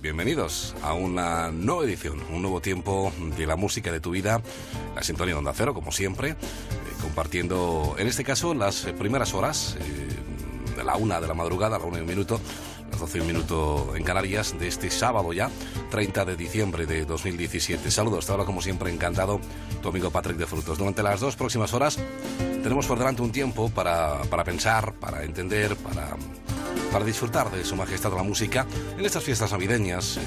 Bienvenidos a una nueva edición, un nuevo tiempo de la música de tu vida, la sintonía Onda Cero, como siempre, eh, compartiendo, en este caso, las primeras horas, eh, de la una de la madrugada, a la una y un minuto, las doce y un minuto en Canarias, de este sábado ya, 30 de diciembre de 2017. Saludos, hasta ahora, como siempre, encantado, tu amigo Patrick de Frutos. Durante las dos próximas horas tenemos por delante un tiempo para, para pensar, para entender, para para disfrutar de Su Majestad la música en estas fiestas navideñas. Eh,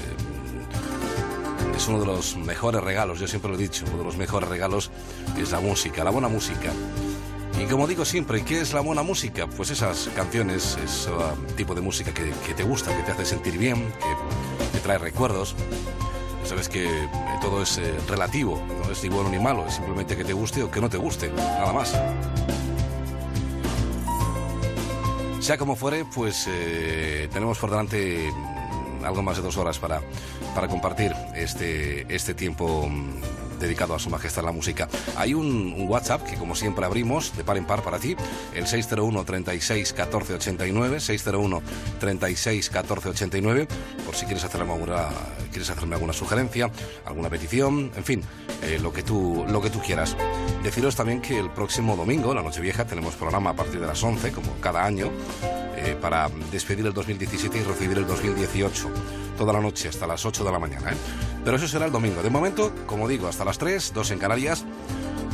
es uno de los mejores regalos, yo siempre lo he dicho, uno de los mejores regalos es la música, la buena música. Y como digo siempre, ¿qué es la buena música? Pues esas canciones, ese tipo de música que, te gusta, que te hace sentir bien, que te trae recuerdos. Sabes que eh, todo es eh, relativo, no es ni bueno ni malo, es simplemente que te guste o que no te guste, nada más. Sea como fuere, pues eh, tenemos por delante algo más de dos horas para, para compartir este, este tiempo dedicado a Su Majestad la Música. Hay un, WhatsApp que, como siempre, abrimos de par en par para ti, el 601 36 14 89, 601 36 14 89, por si quieres hacerme alguna, quieres hacerme alguna sugerencia, alguna petición, en fin, eh, lo, que tú, lo que tú quieras. Deciros también que el próximo domingo, la Nochevieja, tenemos programa a partir de las 11, como cada año, eh, para despedir el 2017 y recibir el 2018 toda la noche hasta las 8 de la mañana. ¿eh? Pero eso será el domingo. De momento, como digo, hasta las 3, 2 en Canarias,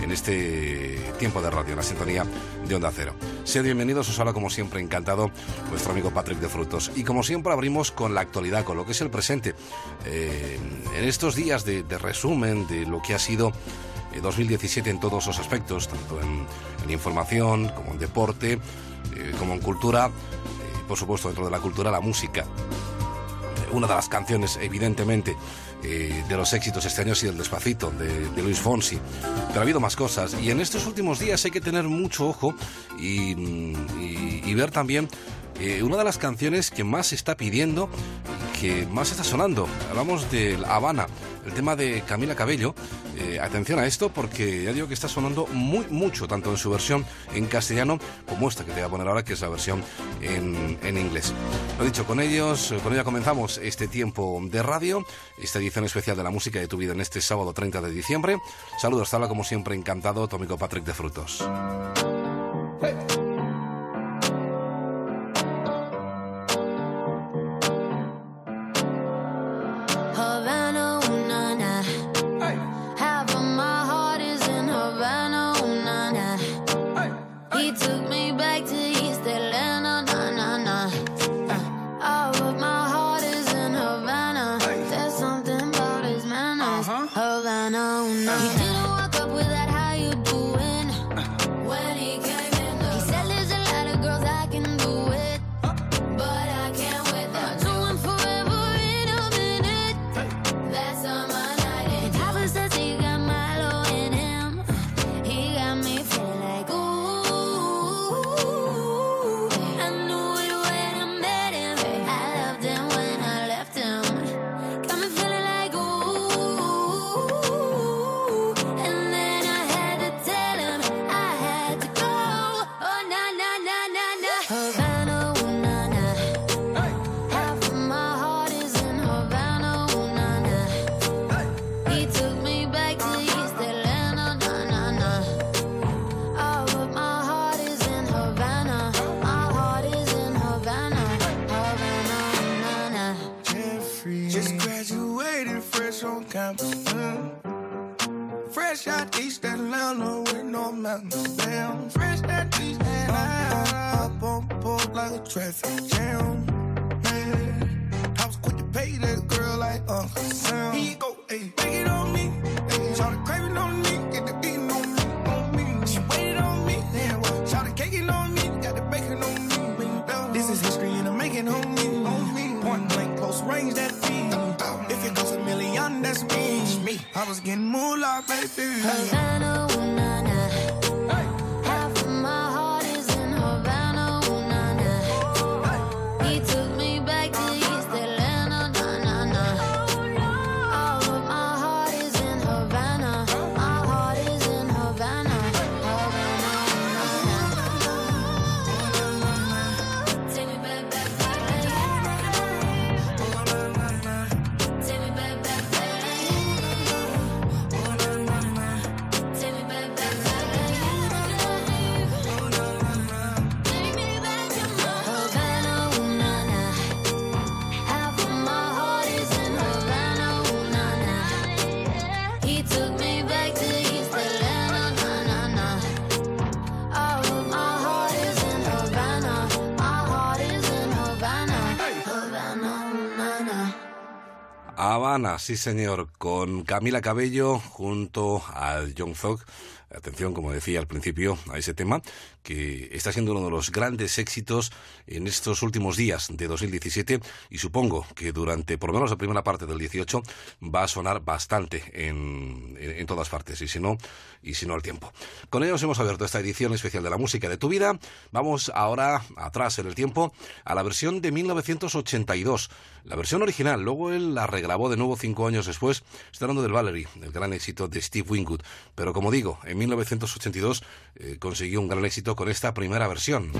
en este tiempo de radio, en la sintonía de Onda Cero. Sed bienvenidos, os habla como siempre encantado vuestro amigo Patrick de Frutos. Y como siempre abrimos con la actualidad, con lo que es el presente. Eh, en estos días de, resumen de lo que ha sido 2017 eh, en todos los aspectos, tanto en, información como en deporte, como en cultura, por supuesto dentro de la cultura la música una de las canciones, evidentemente, eh, de los éxitos este año ha sido el Despacito, de, Luis Fonsi. Pero ha habido más cosas. Y en estos últimos días hay que tener mucho ojo y, y ver también eh, una de las canciones que más se está pidiendo que más está sonando. Hablamos de Habana, el tema de Camila Cabello. Eh, atención a esto porque ya digo que está sonando muy mucho, tanto en su versión en castellano como esta que te voy a poner ahora, que es la versión en, en inglés. Lo dicho, con ellos, con ella comenzamos este tiempo de radio, esta edición especial de la música de tu vida en este sábado 30 de diciembre. Saludos, hasta como siempre encantado, tu amigo Patrick de Frutos. mountains. Mm. Fresh out East Atlanta with no mountains. Fresh out East Atlanta. Up on board like a traffic jam. Man, I was quick to pay that girl like Uncle Sam. He go, hey, take it on me. Hey, Shout the craving on me. Get the beating on me. On me. She waited on me. Yeah, well, the caking on me. Got the bacon on me. This is history and I'm making homie. On me. Point blank, close range, that beat that's me. I was getting moolah, baby. Havana, ooh, nah, nah. Sí señor, con Camila Cabello junto a John Thug. Atención, como decía al principio, a ese tema, que está siendo uno de los grandes éxitos en estos últimos días de 2017 y supongo que durante por lo menos la primera parte del 18 va a sonar bastante en, en- en todas partes, y si no, y si no al tiempo. Con ellos hemos abierto esta edición especial de la música de tu vida. Vamos ahora atrás en el tiempo a la versión de 1982, la versión original. Luego él la regrabó de nuevo cinco años después. Estoy hablando del Valerie, el gran éxito de Steve Winwood. Pero como digo, en 1982 eh, consiguió un gran éxito con esta primera versión.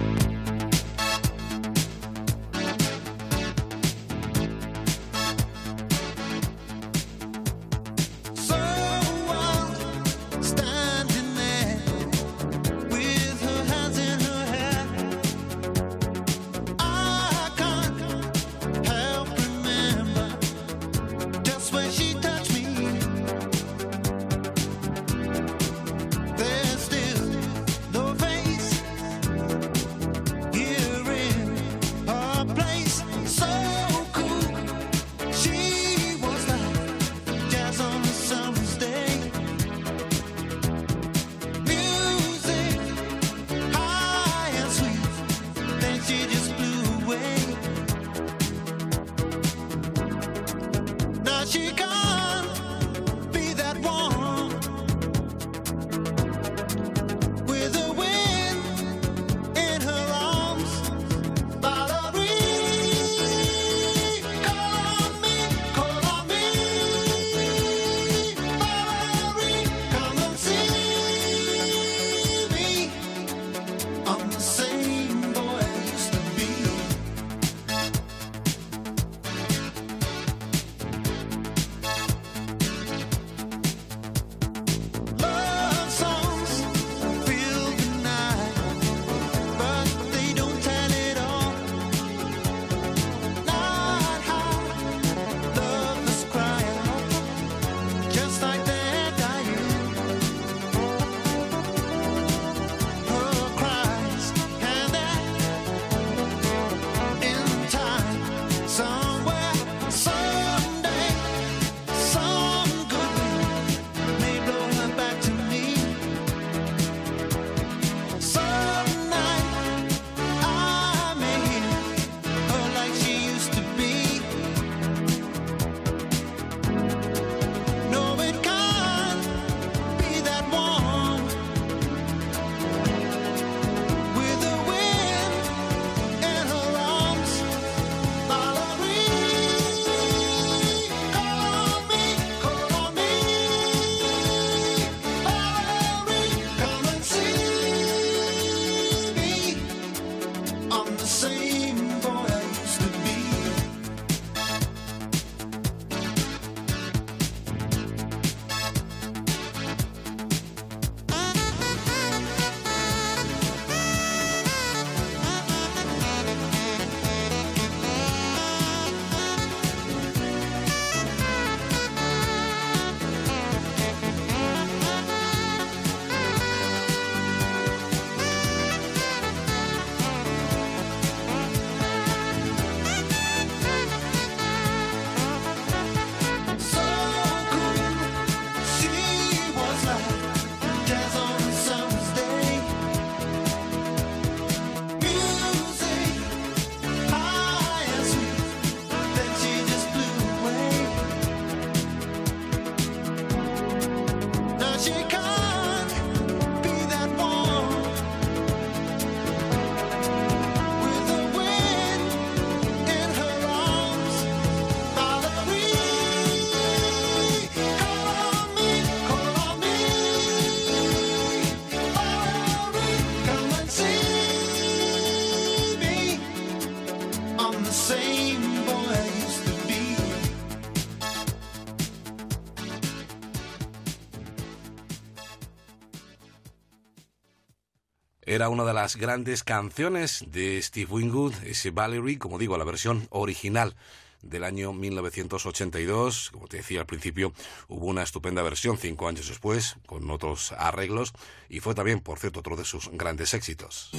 Era una de las grandes canciones de Steve Winwood, ese Valerie, como digo, la versión original del año 1982. Como te decía al principio, hubo una estupenda versión cinco años después, con otros arreglos, y fue también, por cierto, otro de sus grandes éxitos.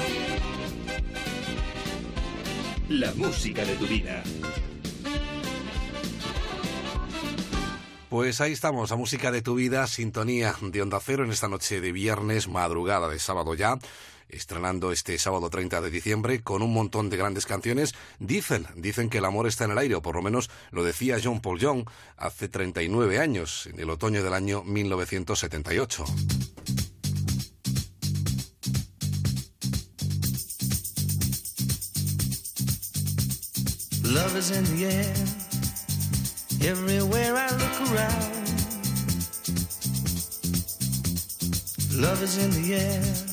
La música de tu vida. Pues ahí estamos, la música de tu vida, sintonía de Onda Cero en esta noche de viernes, madrugada de sábado ya, estrenando este sábado 30 de diciembre con un montón de grandes canciones. Dicen, dicen que el amor está en el aire, o por lo menos lo decía John Paul Young hace 39 años, en el otoño del año 1978. Love is in the air. Everywhere I look around. Love is in the air.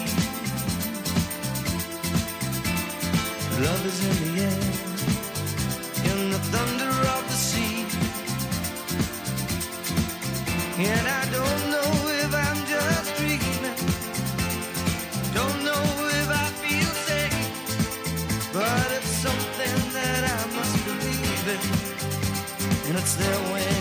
Love is in the air, in the thunder of the sea. And I don't know if I'm just dreaming. Don't know if I feel safe. But it's something that I must believe in. And it's there when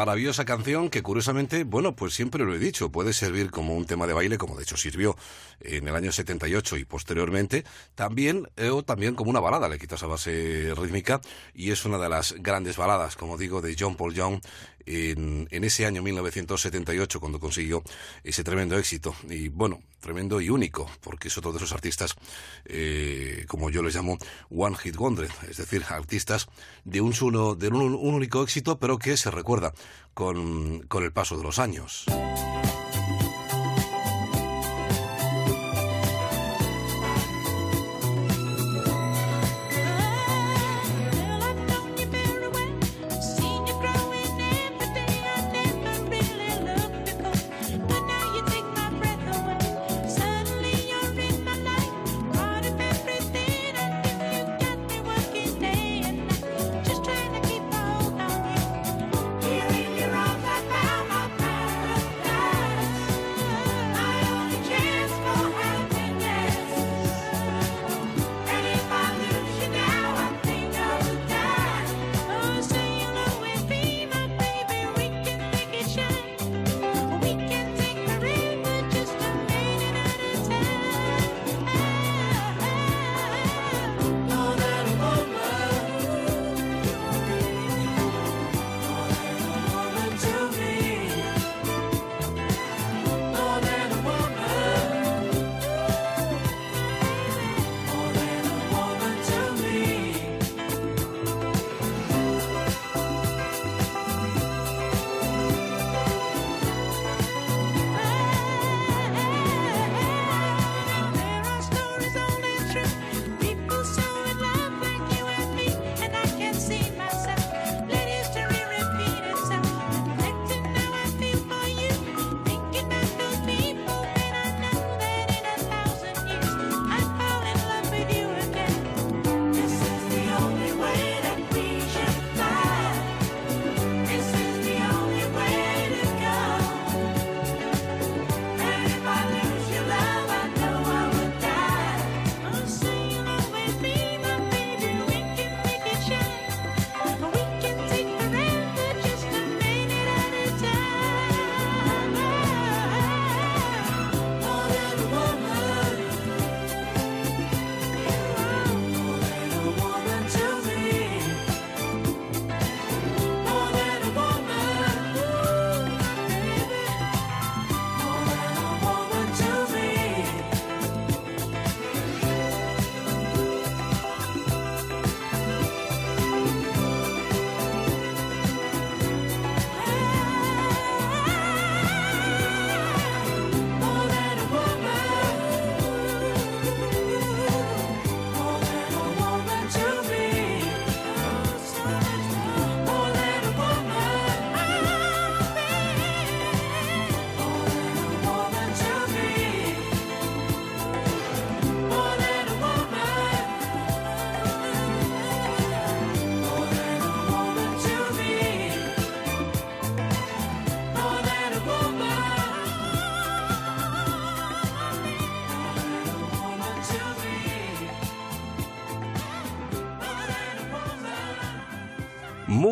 Maravillosa canción que curiosamente, bueno, pues siempre lo he dicho, puede servir como un tema de baile, como de hecho sirvió el año 78 y posteriormente, también, eh, o también como una balada, le quitas a base rítmica, y es una de las grandes baladas, como digo, de John Paul Young en, ese año 1978, cuando consiguió ese tremendo éxito. Y bueno, tremendo y único, porque es otro de esos artistas, eh, como yo les llamo, One Hit Wonder, es decir, artistas de un, solo, de un, un único éxito, pero que se recuerda con, con el paso de los años.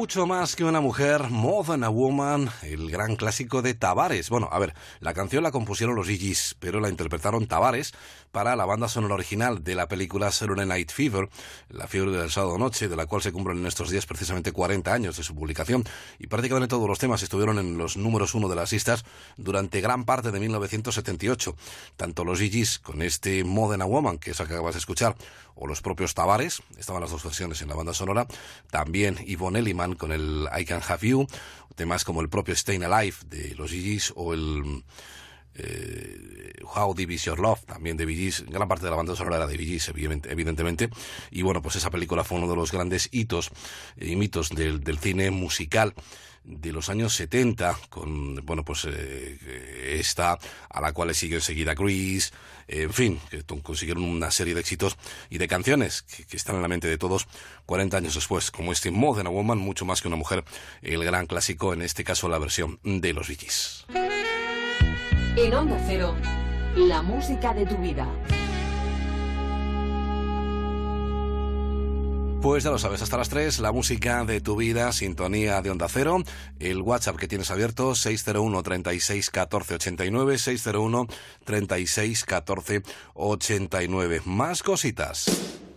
Mucho más que una mujer, More Than a Woman, el gran clásico de Tavares. Bueno, a ver, la canción la compusieron los Gigis, pero la interpretaron Tavares para la banda sonora original de la película Saturday Night Fever, la fiebre del sábado noche, de la cual se cumplen en estos días precisamente 40 años de su publicación, y prácticamente todos los temas estuvieron en los números uno de las listas durante gran parte de 1978. Tanto los Gigis con este More Than a Woman, que es que acabas de escuchar, o los propios Tavares, estaban las dos versiones en la banda sonora, también Yvonne Elliman con el I Can Have You, temas como el propio Staying Alive de los Gigis o el eh, How Deep Is Your Love, también de Bee gran parte de la banda sonora era de Bee evidentemente, y bueno, pues esa película fue uno de los grandes hitos y mitos del, del cine musical de los años 70 con bueno pues eh, esta a la cual le sigue enseguida Grease en fin que consiguieron una serie de éxitos y de canciones que, que, están en la mente de todos 40 años después como este More Than a Woman mucho más que una mujer el gran clásico en este caso la versión de los Bee Gees. En Onda Cero, la música de tu vida. Pues ya lo sabes, hasta las 3, la música de tu vida, sintonía de Onda Cero, el WhatsApp que tienes abierto, 601 36 14 89, 601 36 14 89. Más cositas.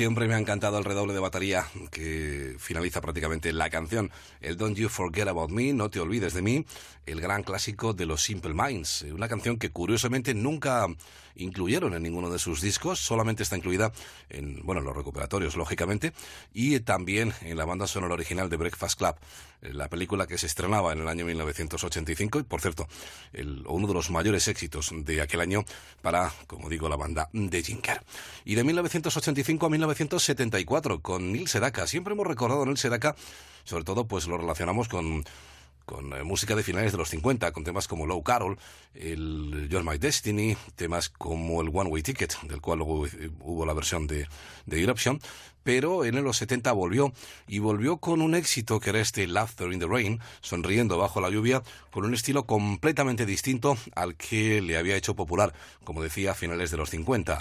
Siempre me ha encantado el redoble de batería que finaliza prácticamente la canción. El Don't You Forget About Me, No Te Olvides de Mí, el gran clásico de los Simple Minds. Una canción que curiosamente nunca incluyeron en ninguno de sus discos, solamente está incluida en, bueno, en los recuperatorios, lógicamente, y también en la banda sonora original de Breakfast Club, eh, la película que se estrenaba en el año 1985 y, por cierto, el- uno de los mayores éxitos de aquel año para, como digo, la banda de Jinker. Y de 1985 a 1974 con Neil Sedaka. Siempre hemos recordado a Neil Sedaka, sobre todo pues lo relacionamos con con eh, música de finales de los 50, con temas como Low Carol, el You're My Destiny, temas como el One Way Ticket, del cual luego hubo la versión de, de Eruption, pero en los 70 volvió, y volvió con un éxito que era este Laughter in the Rain, sonriendo bajo la lluvia, con un estilo completamente distinto al que le había hecho popular, como decía, a finales de los 50.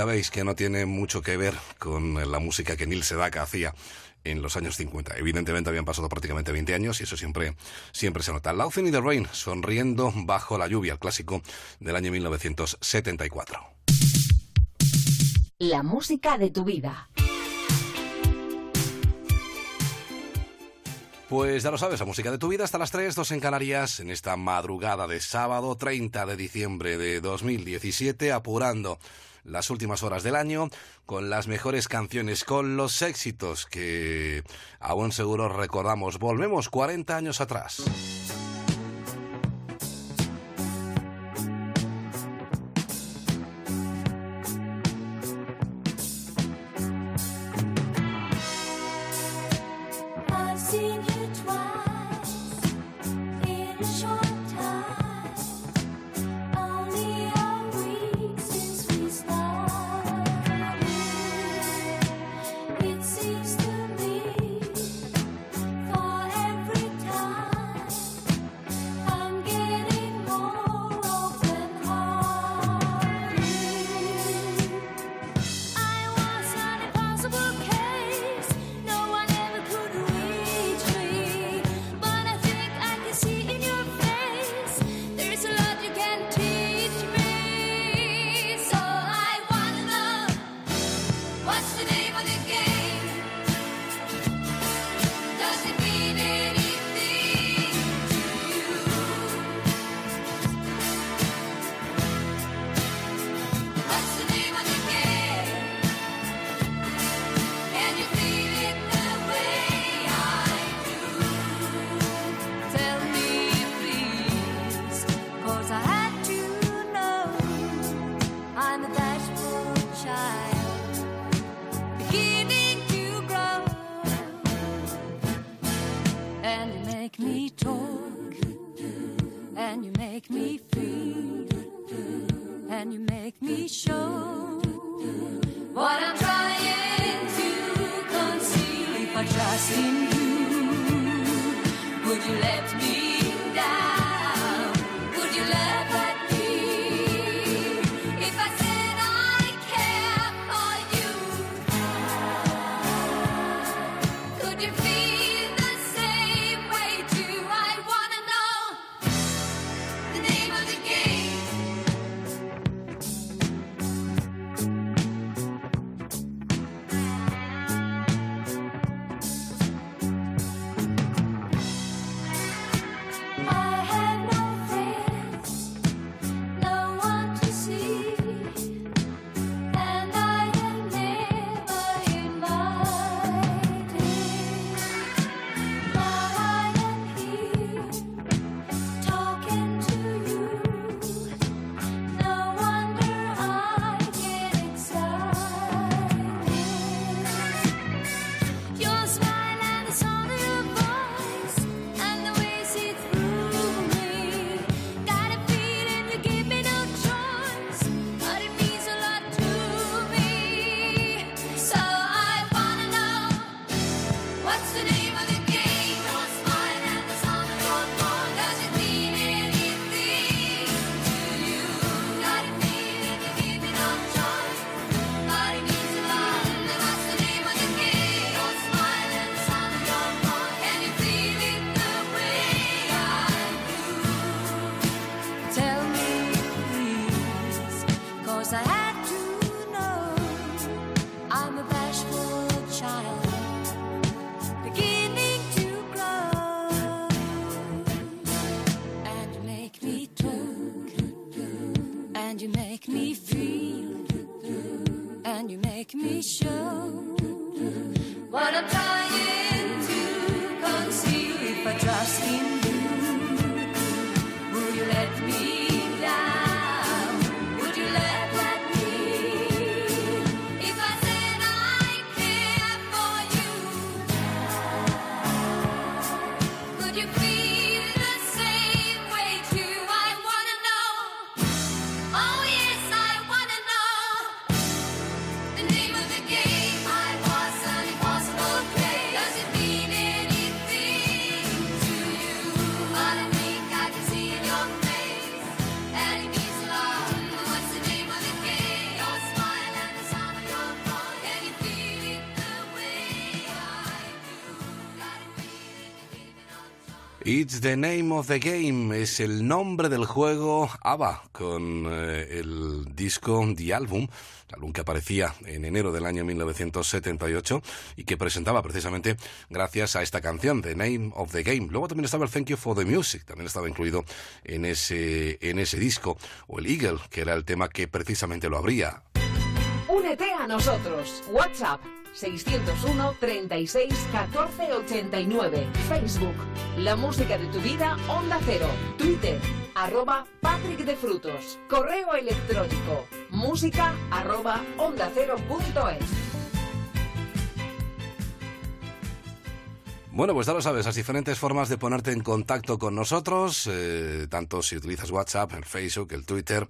Ya veis que no tiene mucho que ver con la música que Neil Sedaka hacía en los años 50. Evidentemente habían pasado prácticamente 20 años y eso siempre, siempre se nota. Laughing in the Rain, sonriendo bajo la lluvia, el clásico del año 1974. La música de tu vida. Pues ya lo sabes, la música de tu vida hasta las 3, 2 en Canarias, en esta madrugada de sábado 30 de diciembre de 2017, apurando las últimas horas del año con las mejores canciones, con los éxitos que aún seguro recordamos. Volvemos 40 años atrás. The name of the game, es el nombre del juego ABBA, con eh, el disco The Album, el álbum que aparecía en enero del año 1978 y que presentaba precisamente gracias a esta canción, The Name of the Game. Luego también estaba el Thank You for the Music, también estaba incluido en ese, en ese disco, o el Eagle, que era el tema que precisamente lo abría. Únete a nosotros. WhatsApp 601 36 14 89. Facebook La música de tu vida Onda Cero. Twitter arroba Patrick de Frutos. Correo electrónico música arroba onda cero punto es. Bueno, pues ya lo sabes, las diferentes formas de ponerte en contacto con nosotros, eh, tanto si utilizas WhatsApp, el Facebook, el Twitter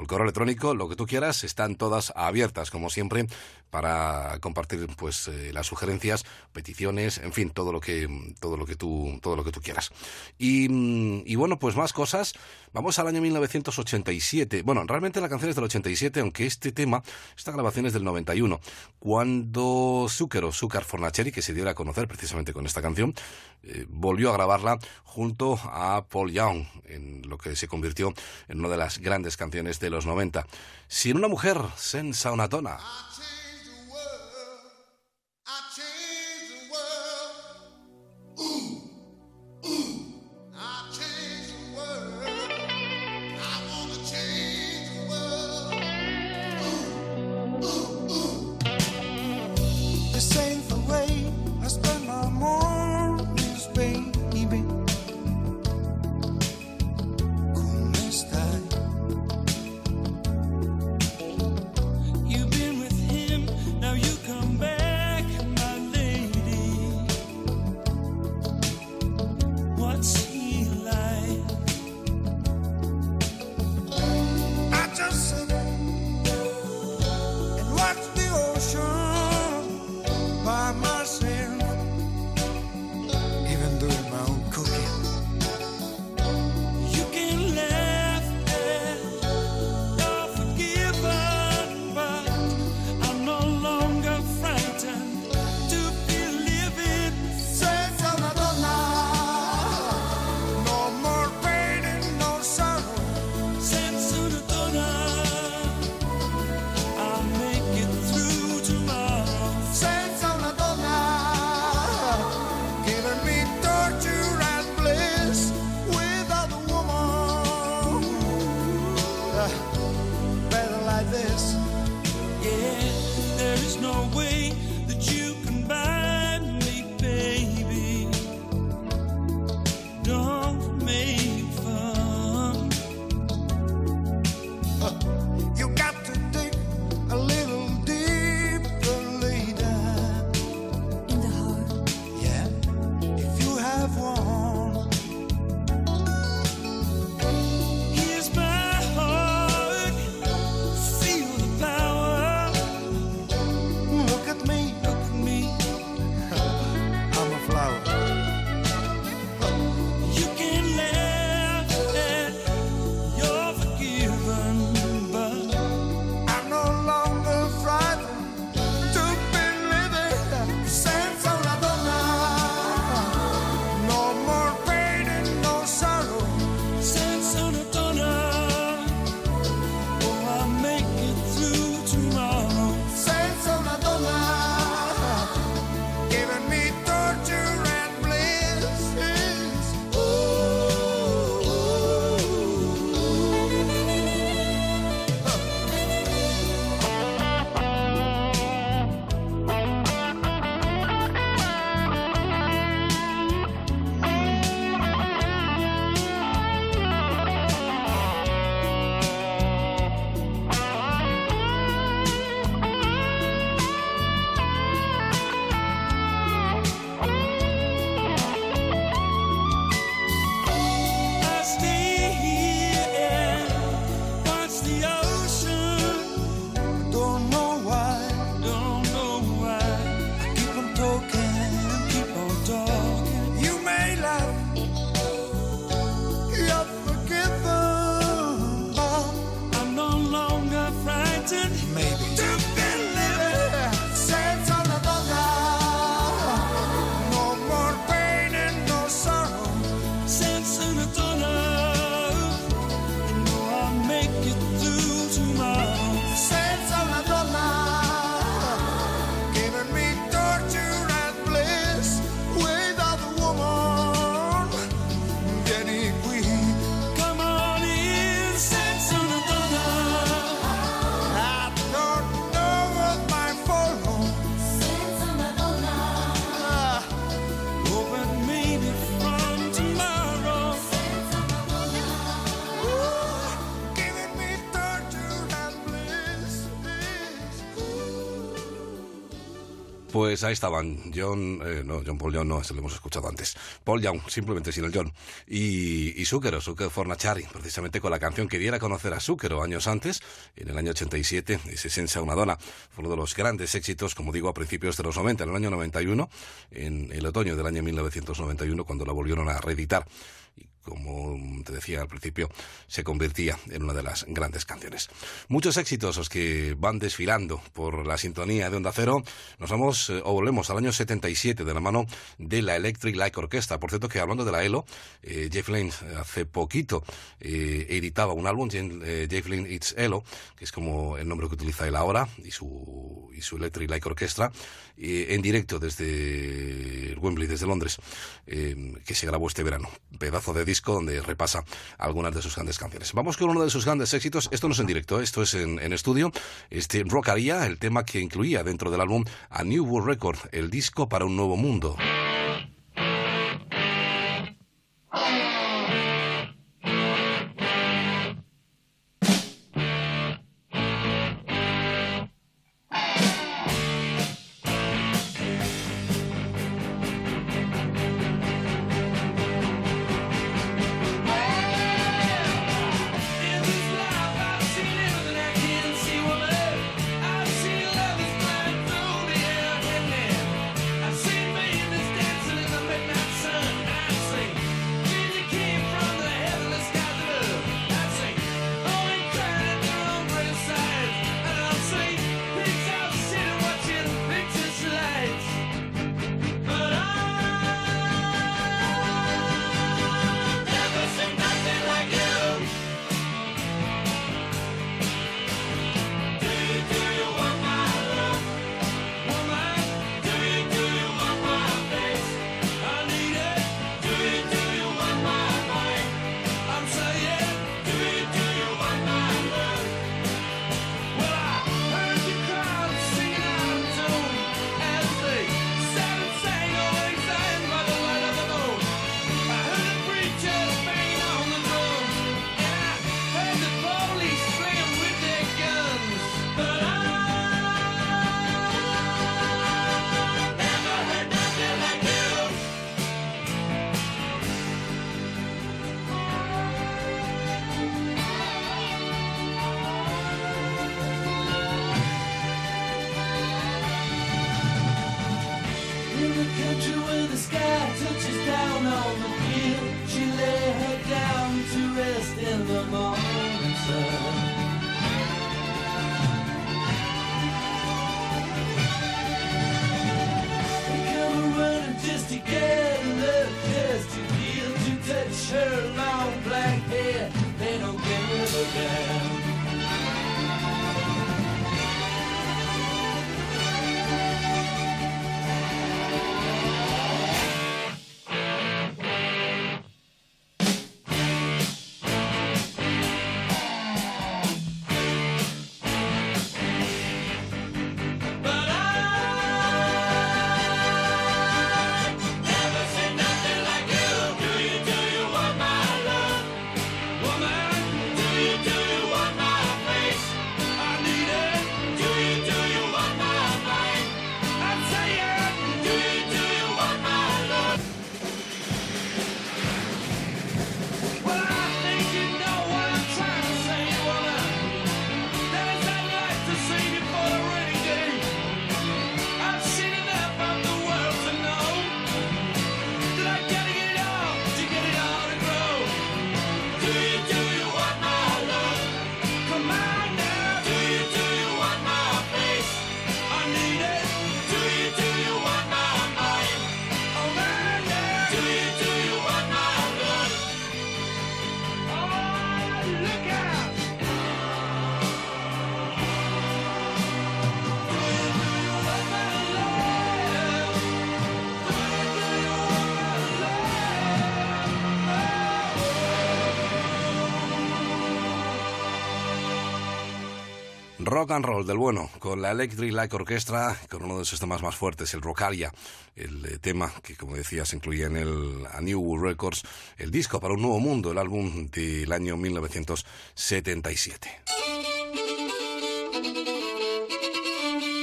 el correo electrónico, lo que tú quieras, están todas abiertas, como siempre, para compartir pues eh, las sugerencias, peticiones, en fin, todo lo que todo lo que tú todo lo que tú quieras. Y, mm, bueno, pues más cosas. Vamos al año 1987. Bueno, realmente la canción es del 87, aunque este tema, esta grabación es del 91, cuando Zucchero, Zucker Fornaciari, que se diera a conocer precisamente con esta canción, eh, volvió a grabarla junto a Paul Young, en lo que se convirtió en una de las grandes canciones de los 90. Sin una mujer, senza una donna. Pues ahí estaban John, eh, no, John Paul Young no, eso lo hemos escuchado antes. Paul Young, simplemente sin el John. Y, y Zucchero, Zucchero Fornachari, precisamente con la canción que diera a conocer a Zucchero años antes, en el año 87, ese Senza una dona, fue uno de los grandes éxitos, como digo, a principios de los 90, en el año 91, en el otoño del año 1991, cuando la volvieron a reeditar. Como te decía al principio, se convertía en una de las grandes canciones. Muchos éxitos los que van desfilando por la sintonía de Onda Cero. Nos vamos eh, o volvemos al año 77 de la mano de la Electric Light Orchestra. Por cierto que hablando de la ELO, eh, Jeff Lynne eh, hace poquito eh, editaba un álbum, eh, Jeff Lynne It's ELO, que es como el nombre que utiliza él ahora, y su, y su Electric Light Orchestra, eh, en directo desde Wembley, desde Londres, eh, que se grabó este verano. Pedazo de disco donde repasa algunas de sus grandes canciones. Vamos con uno de sus grandes éxitos. Esto no es en directo, esto es en, en estudio. Este Rockaria, el tema que incluía dentro del álbum A New World Record, el disco para un nuevo mundo. Rock and roll del bueno, con la Electric Light Orchestra, con uno de sus temas más fuertes, el Rockalia, el eh, tema que, como decía, se incluía en el A New Records, el disco para un nuevo mundo, el álbum del año 1977.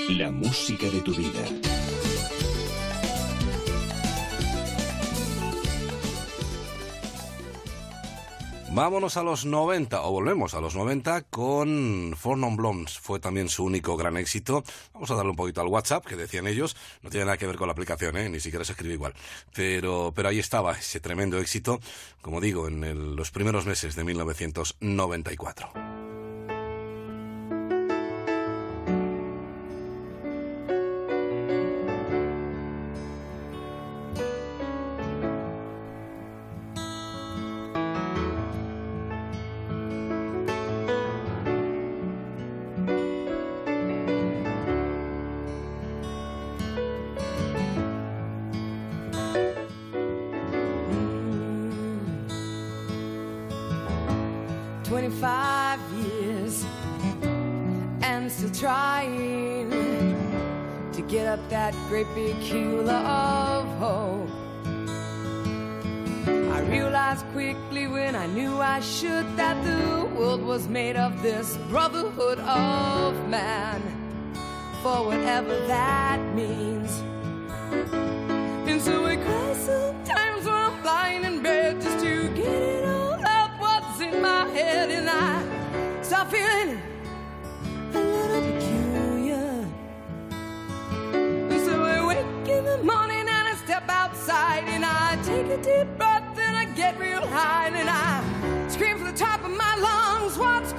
La música de tu vida. Vámonos a los 90, o volvemos a los 90 con Four Non. Fue también su único gran éxito. Vamos a darle un poquito al WhatsApp, que decían ellos. No tiene nada que ver con la aplicación, ¿eh? ni siquiera se escribe igual. Pero, pero ahí estaba ese tremendo éxito, como digo, en los primeros meses de 1994. Brotherhood of man, for whatever that means. And so I cry sometimes when I'm lying in bed just to get it all out what's in my head, and I start feeling a little peculiar. And so I wake in the morning and I step outside and I take a deep breath and I get real high and I scream from the top of my lungs, what's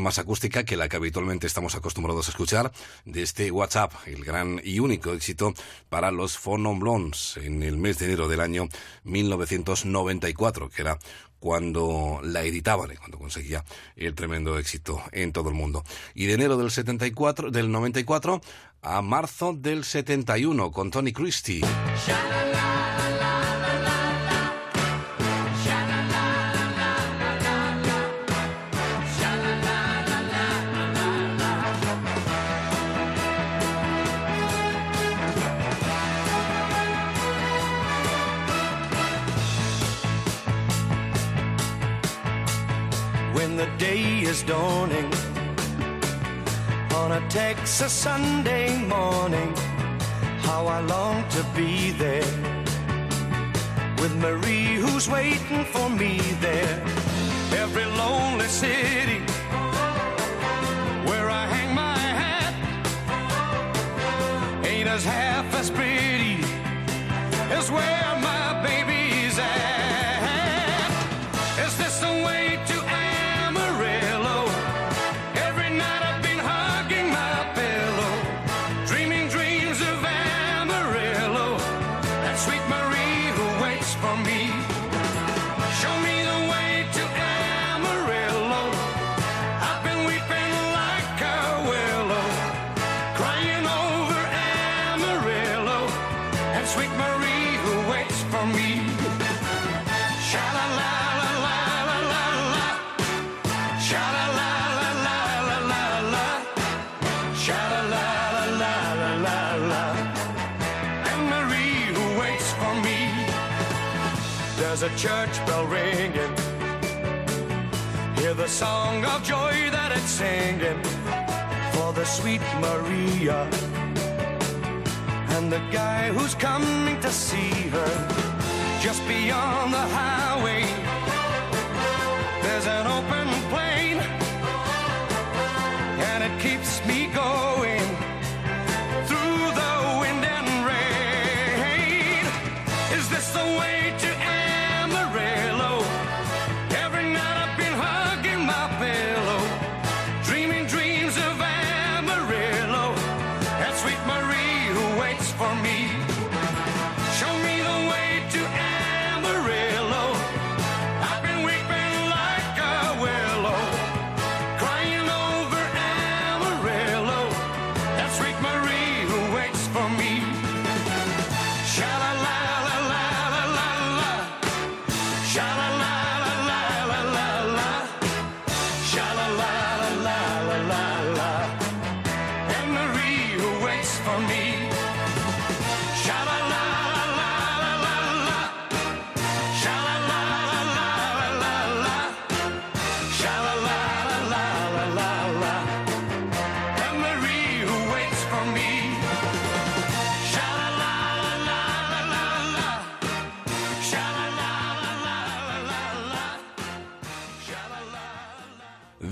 Más acústica que la que habitualmente estamos acostumbrados a escuchar de este WhatsApp, el gran y único éxito para los Blondes en el mes de enero del año 1994, que era cuando la editaban y cuando conseguía el tremendo éxito en todo el mundo. Y de enero del 74, del 94 a marzo del 71 con Tony Christie. The day is dawning on a Texas Sunday morning. How I long to be there with Marie, who's waiting for me there. Every lonely city where I hang my hat ain't as half as pretty as where my church bell ringing. Hear the song of joy that it's singing for the sweet Maria and the guy who's coming to see her just beyond the highway. There's an open plain, and it keeps me me.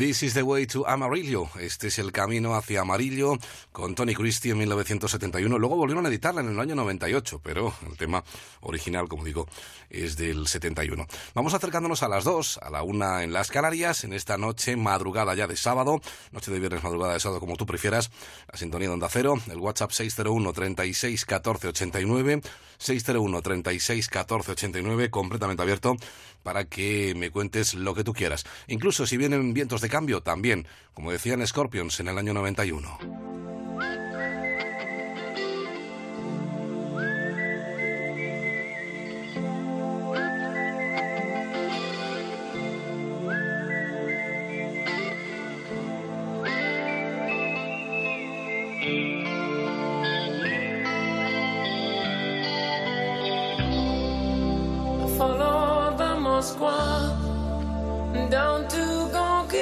This is the way to Amarillo. Este es el camino hacia Amarillo con Tony Christie en 1971. Luego volvieron a editarla en el año 98, pero el tema original, como digo, es del 71. Vamos acercándonos a las 2, a la 1 en las Canarias, en esta noche, madrugada ya de sábado, noche de viernes, madrugada de sábado, como tú prefieras, la sintonía de Onda Cero, el WhatsApp 601 36 14 89, 601 36 14 89, completamente abierto para que me cuentes lo que tú quieras. Incluso si vienen vientos de cambio, también, como decían Scorpions en el año 91.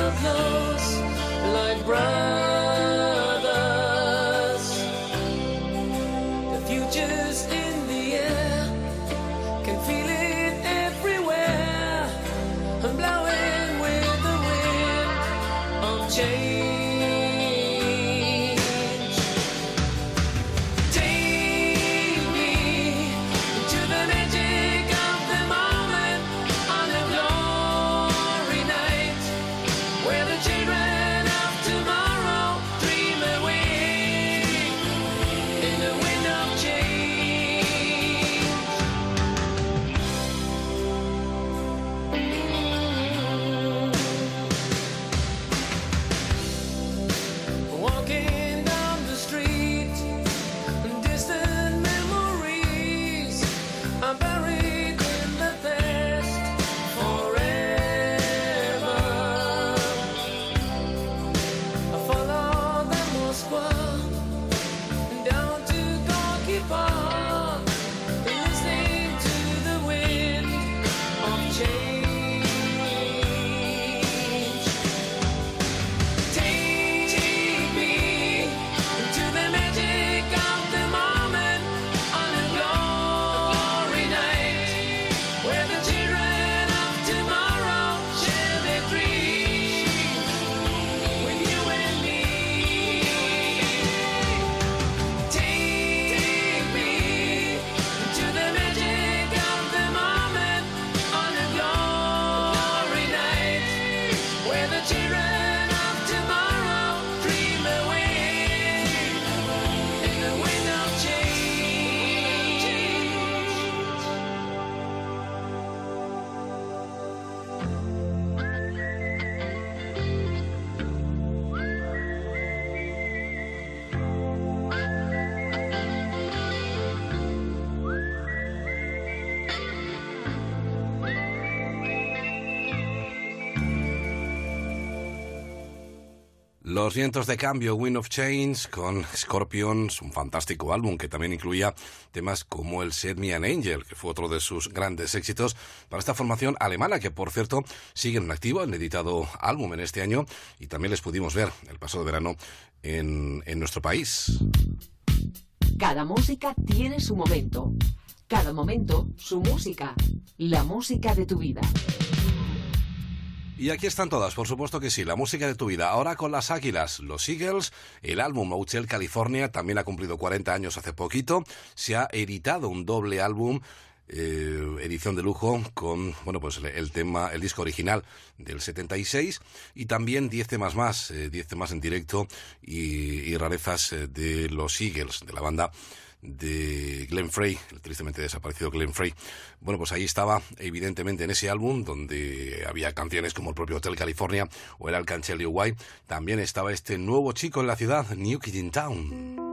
of love. Los vientos de cambio, Wind of Change, con Scorpions, un fantástico álbum que también incluía temas como el Set Me an Angel, que fue otro de sus grandes éxitos para esta formación alemana, que por cierto sigue en activo, han editado álbum en este año y también les pudimos ver el pasado verano en, en nuestro país. Cada música tiene su momento. Cada momento, su música. La música de tu vida. Y aquí están todas, por supuesto que sí, la música de tu vida. Ahora con las Águilas, los Eagles, el álbum Hotel California también ha cumplido 40 años hace poquito. Se ha editado un doble álbum. eh, edición de lujo con bueno pues el, tema el disco original del 76 y también 10 temas más eh, 10 temas en directo y, y rarezas eh, de los Eagles de la banda de Glenn Frey, el tristemente desaparecido Glenn Frey. Bueno, pues ahí estaba, evidentemente, en ese álbum, donde había canciones como el propio Hotel California o el Alcancelio White. También estaba este nuevo chico en la ciudad, New Kid Town.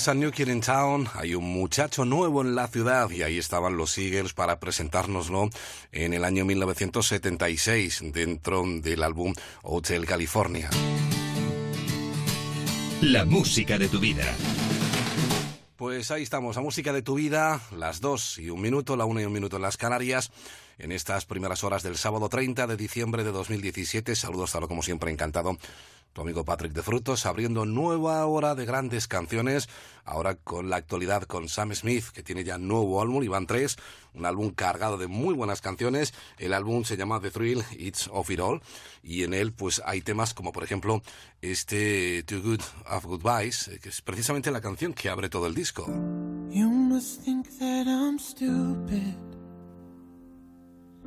There's a New Kid in Town, hay un muchacho nuevo en la ciudad y ahí estaban los Eagles para presentárnoslo en el año 1976 dentro del álbum Hotel California. La música de tu vida. Pues ahí estamos, la música de tu vida, las dos y un minuto, la una y un minuto en las Canarias, en estas primeras horas del sábado 30 de diciembre de 2017. Saludos, tal como siempre, encantado. Tu amigo Patrick de Frutos, abriendo nueva hora de grandes canciones, ahora con la actualidad con Sam Smith, que tiene ya nuevo álbum, van tres, un álbum cargado de muy buenas canciones. El álbum se llama The Thrill, It's of It All, y en él pues hay temas como por ejemplo este Too Good of Goodbyes, eh, que es precisamente la canción que abre todo el disco. You must think that I'm stupid.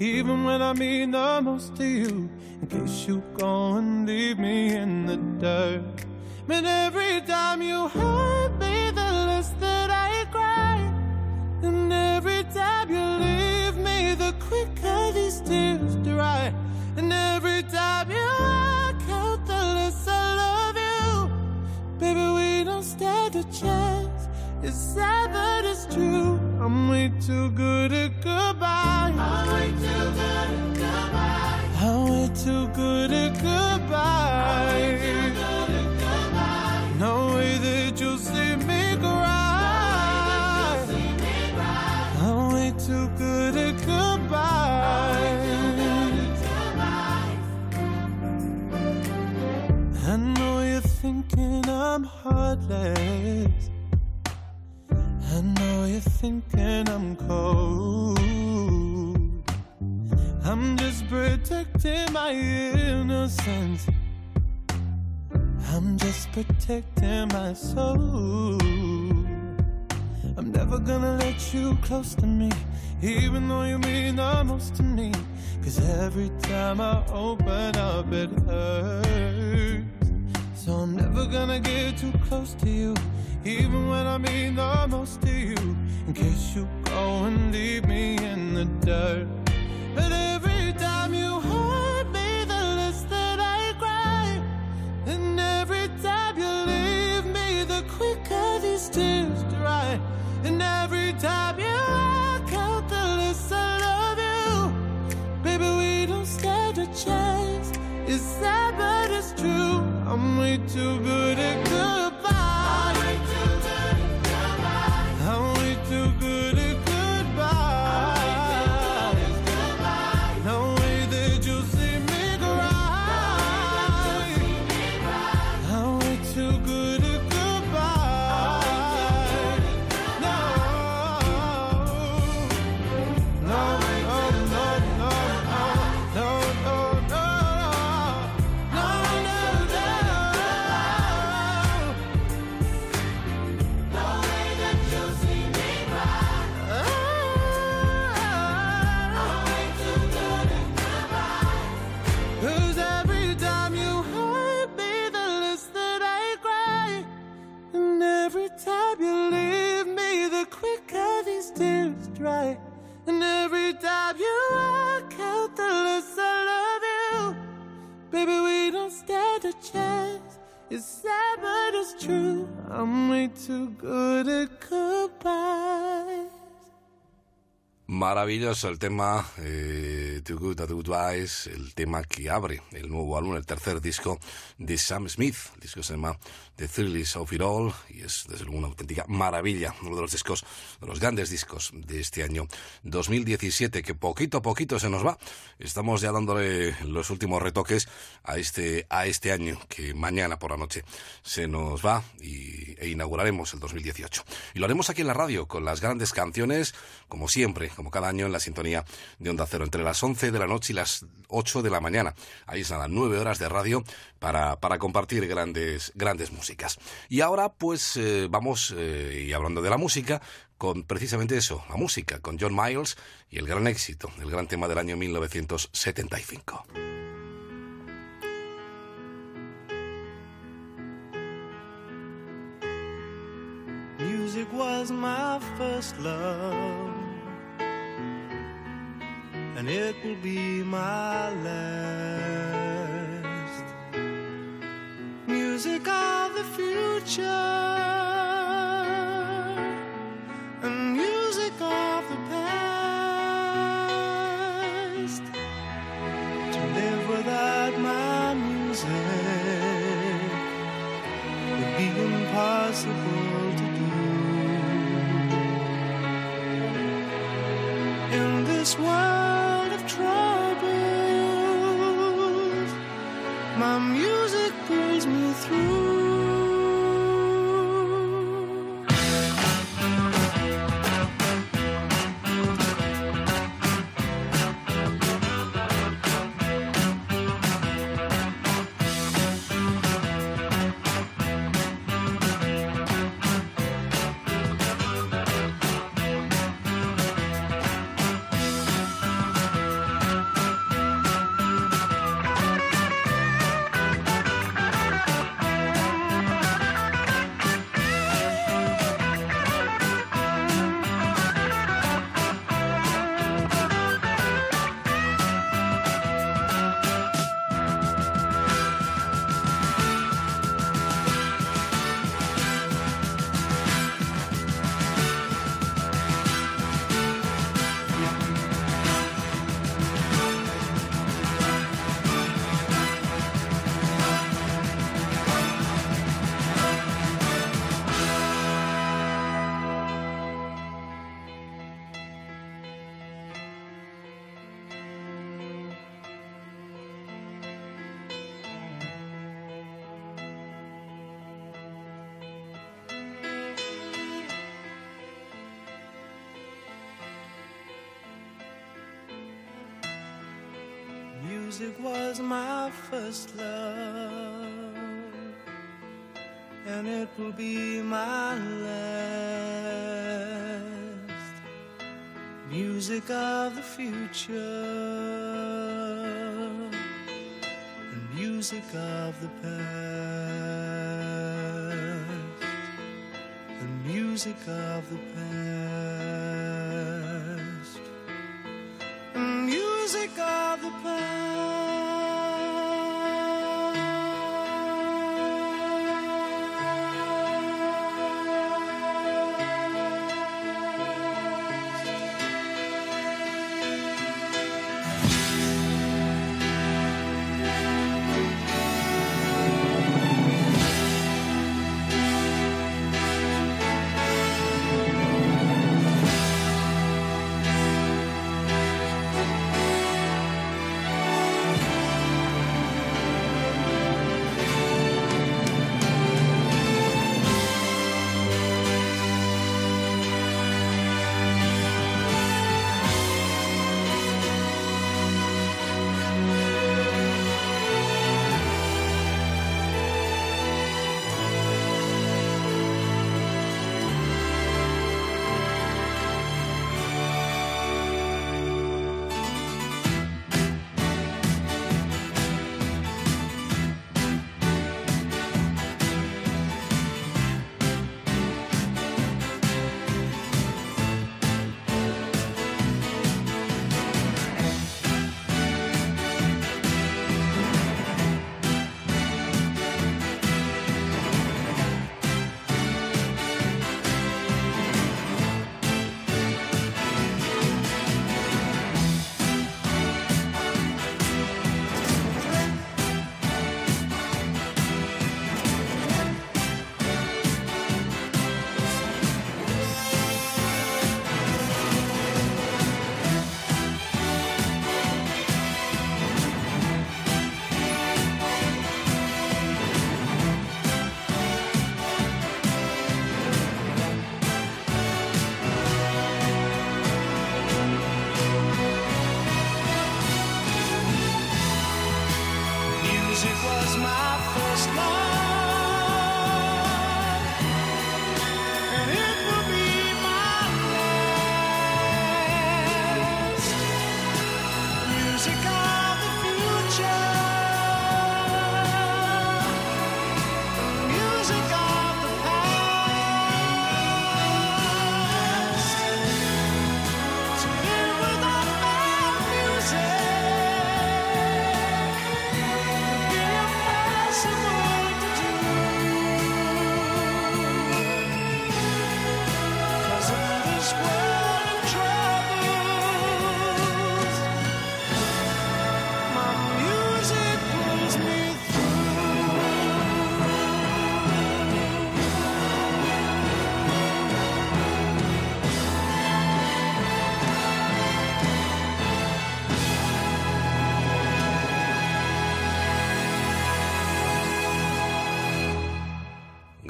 even when I mean the most to you. In case you go and leave me in the dirt. But every time you hurt me, the less that I cry. And every time you leave me, the quicker these tears dry. And every time you walk out, the less I love you. Baby, we don't stand a chance. It's sad but it's true. I'm way too good at goodbye. I'm way too good at goodbye. I'm way too good at goodbye. No way that you'll see me cry. You'll see me cry. I'm way too good at goodbye. I know you're thinking I'm heartless cold. I'm just protecting my innocence. I'm just protecting my soul. I'm never gonna let you close to me, even though you mean the most to me. Cause every time I open up, it hurts. So I'm never gonna get too close to you, even when I mean the most to you. In case you go and leave me in the dirt. But every time you hurt me, the less that I cry. And every time you leave me, the quicker these tears dry. And every time you walk out, the less I love you. Baby, we don't stand a chance. It's true. I'm way too good at And every time you walk out, the. Baby, we don't stand a chance. It's sad, but it's true. Too good. Maravilloso el tema eh, Too Good at el tema que abre el nuevo álbum, el tercer disco de Sam Smith. Disco se llama The Thrills of It All y es desde luego una auténtica maravilla, uno de los discos, de los grandes discos de este año 2017 que poquito a poquito se nos va. Estamos ya dándole los últimos retoques a este, a este año que mañana por la noche se nos va y, e inauguraremos el 2018. Y lo haremos aquí en la radio con las grandes canciones, como siempre, como cada año en la sintonía de Onda Cero, entre las 11 de la noche y las 8 de la mañana. Ahí están las 9 horas de radio para, para compartir grandes, grandes músicas. Y ahora, pues, eh, vamos, eh, y hablando de la música, con precisamente eso, la música, con John Miles y el gran éxito, el gran tema del año 1975. Music was my first love, and it will be my last. Music of the future, and music of the past. To live without my music would be impossible to do. In this world my music pulls me through. Music was my first love, and it will be my last. Music of the future, and music of the past, and music of the past, and music of the Music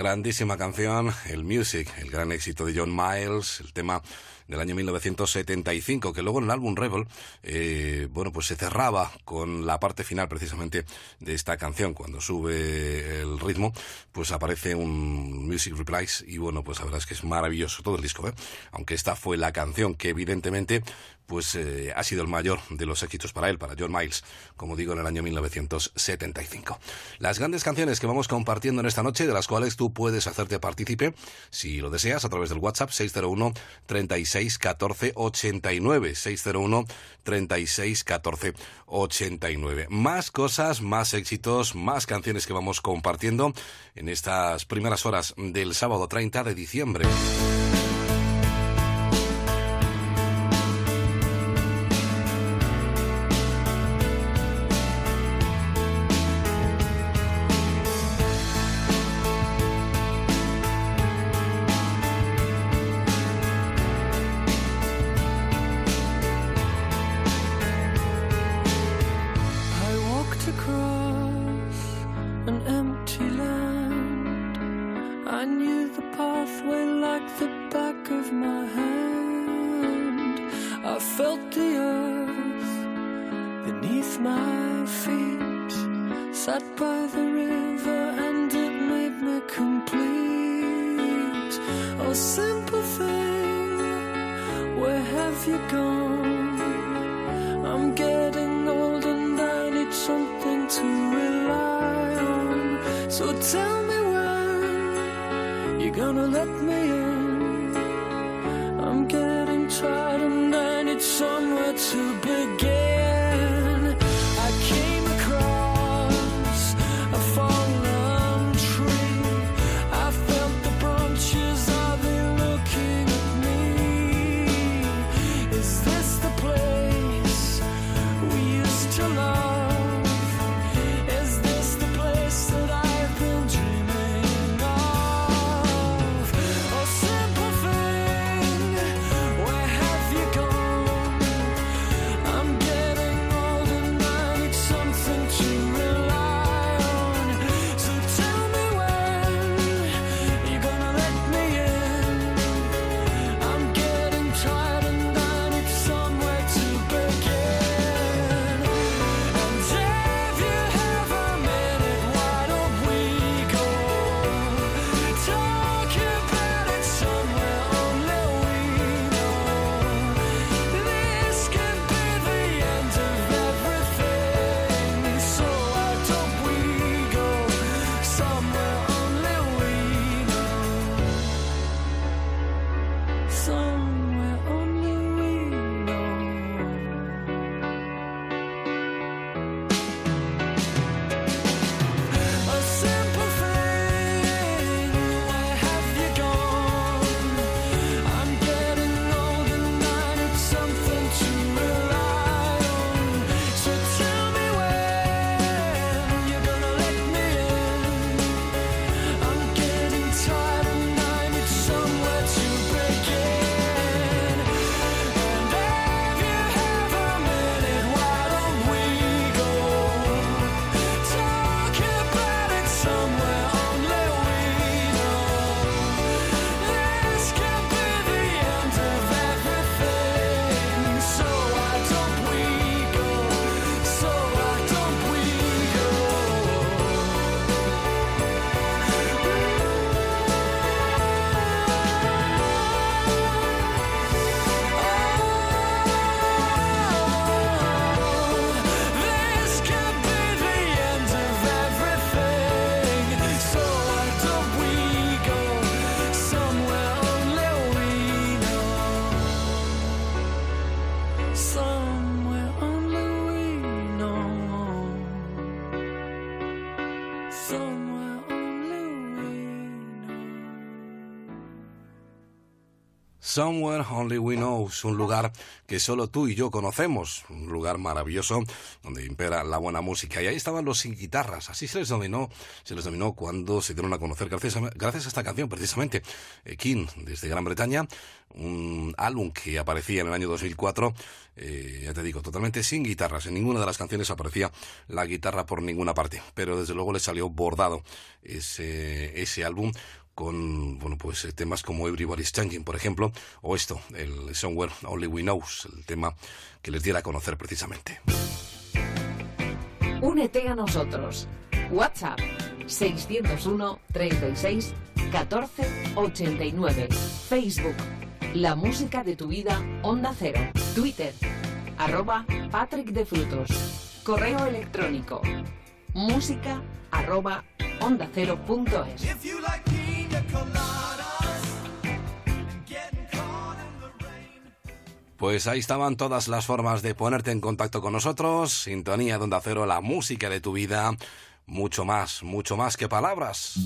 Grandísima canción, el Music, el gran éxito de John Miles, el tema del año 1975, que luego en el álbum Rebel, eh, bueno, pues se cerraba con la parte final precisamente de esta canción. Cuando sube el ritmo, pues aparece un Music Replies y bueno, pues la verdad es que es maravilloso todo el disco, ¿eh? Aunque esta fue la canción que evidentemente pues eh, ha sido el mayor de los éxitos para él, para John Miles, como digo, en el año 1975. Las grandes canciones que vamos compartiendo en esta noche, de las cuales tú puedes hacerte partícipe, si lo deseas, a través del WhatsApp 601 36 14 89 601 36 14 89. Más cosas, más éxitos, más canciones que vamos compartiendo en estas primeras horas del sábado 30 de diciembre. Somewhere Only We Know es un lugar que solo tú y yo conocemos, un lugar maravilloso donde impera la buena música. Y ahí estaban los sin guitarras, así se les dominó, se les dominó cuando se dieron a conocer gracias a, esta canción precisamente, eh, King desde Gran Bretaña, un álbum que aparecía en el año 2004, eh, ya te digo, totalmente sin guitarras, en ninguna de las canciones aparecía la guitarra por ninguna parte, pero desde luego le salió bordado ese álbum con bueno pues eh, temas como Everybody's Changing, por ejemplo, o esto, el Somewhere Only We Knows, el tema que les diera a conocer precisamente. Únete a nosotros. WhatsApp 601 36 14 89. Facebook La música de tu vida Onda Cero. Twitter arroba Patrick de. Correo electrónico música arroba onda cero punto es. Pues ahí estaban todas las formas de ponerte en contacto con nosotros. Sintonía de Onda Cero, la música de tu vida. Mucho más, mucho más que palabras.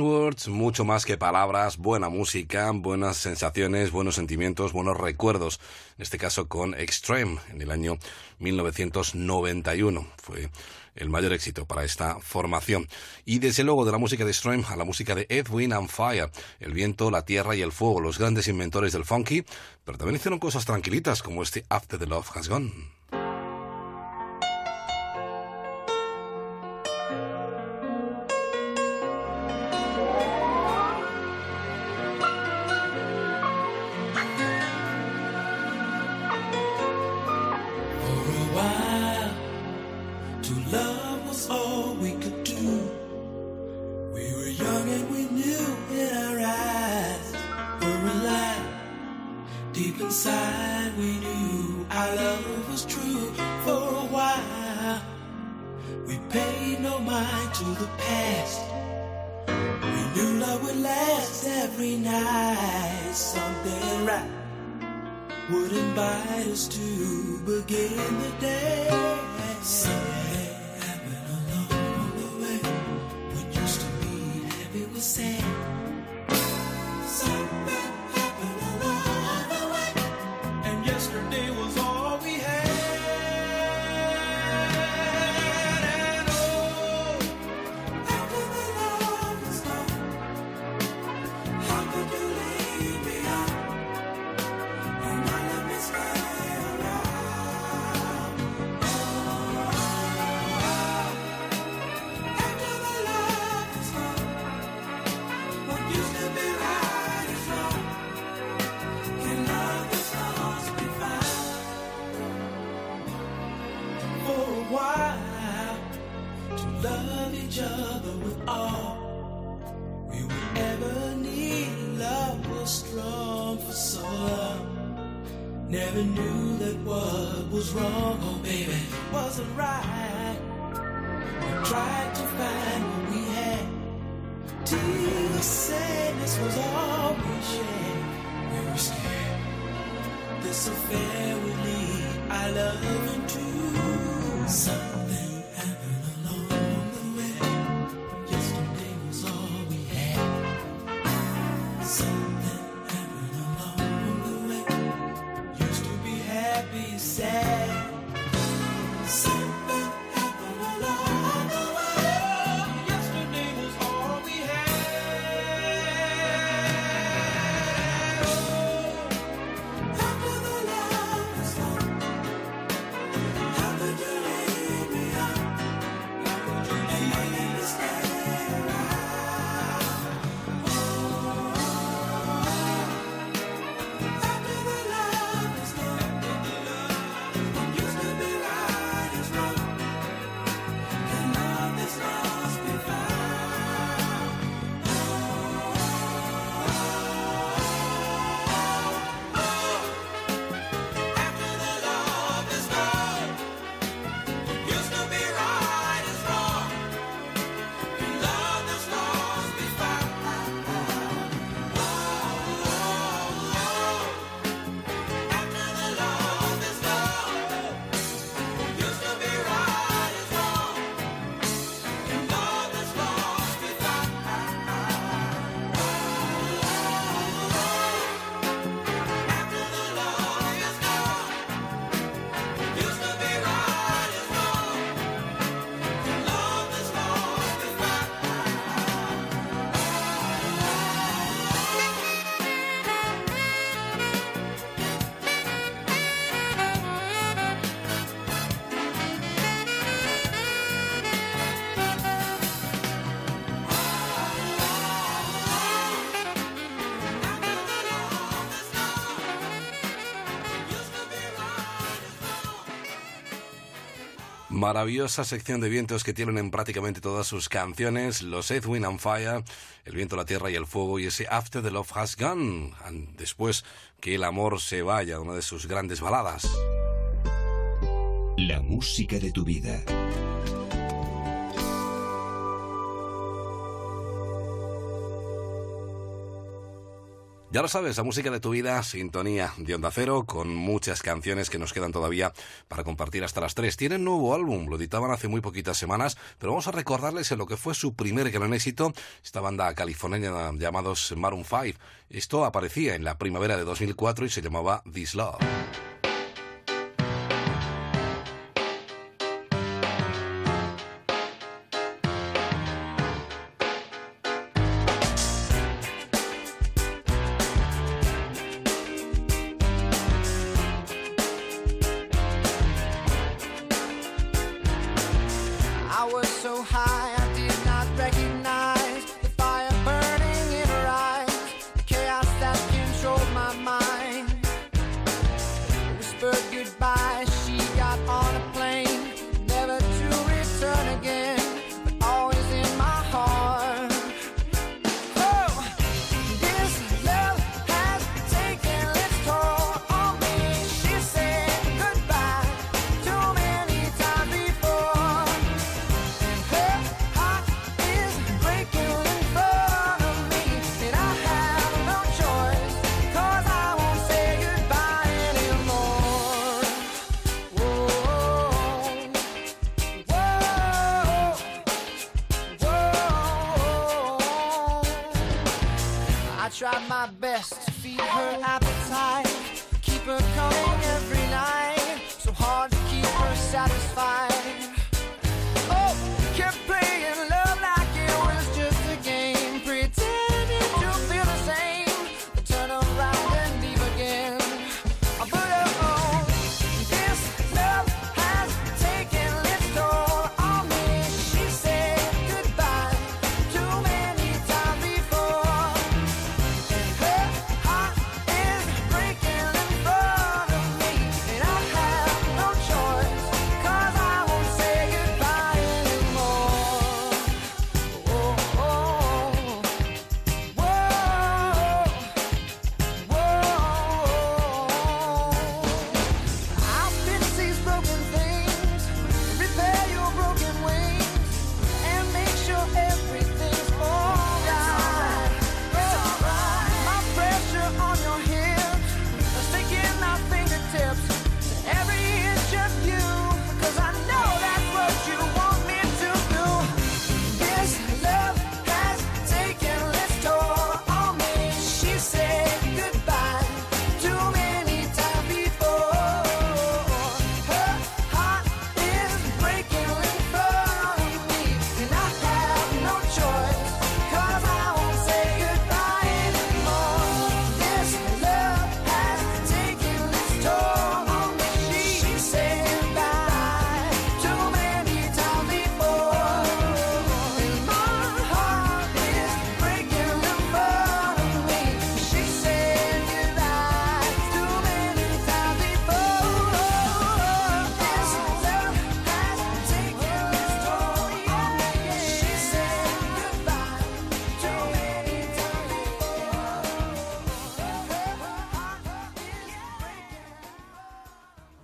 Onwards, mucho más que palabras, buena música, buenas sensaciones, buenos sentimientos, buenos recuerdos. En este caso con Extreme, en el año 1991. Fue el mayor éxito para esta formación. Y desde luego de la música de Extreme a la música de Edwin and Fire, el viento, la tierra y el fuego, los grandes inventores del funky, pero también hicieron cosas tranquilitas como este After the Love Has Gone. Sing. Maravillosa sección de vientos que tienen en prácticamente todas sus canciones, los Edwin and Fire, El viento, la tierra y el fuego y ese After the Love Has Gone, después que el amor se vaya, una de sus grandes baladas. La música de tu vida. Ya lo sabes, la música de tu vida, sintonía de Onda Cero, con muchas canciones que nos quedan todavía para compartir hasta las 3. Tienen nuevo álbum, lo editaban hace muy poquitas semanas, pero vamos a recordarles en lo que fue su primer gran éxito, esta banda californiana llamados Maroon 5. Esto aparecía en la primavera de 2004 y se llamaba This Love.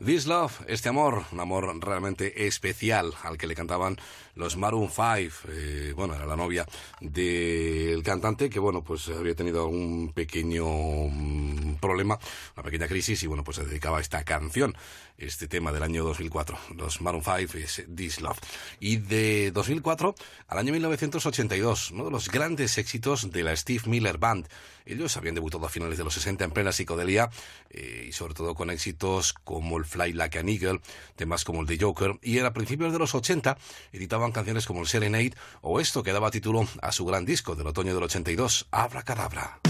This Love, este amor, un amor realmente especial al que le cantaban los Maroon 5. Eh, bueno, era la novia del cantante que, bueno, pues había tenido un pequeño mm, problema, una pequeña crisis y, bueno, pues se dedicaba a esta canción, este tema del año 2004. Los Maroon 5 es This Love. Y de 2004 al año 1982, uno de los grandes éxitos de la Steve Miller Band. Ellos habían debutado a finales de los 60 en plena psicodelia eh, y sobre todo con éxitos como el Fly Like an Eagle, temas como el de Joker, y a principios de los 80 editaban canciones como el Serenade o esto que daba título a su gran disco del otoño del 82, Abra Cadabra.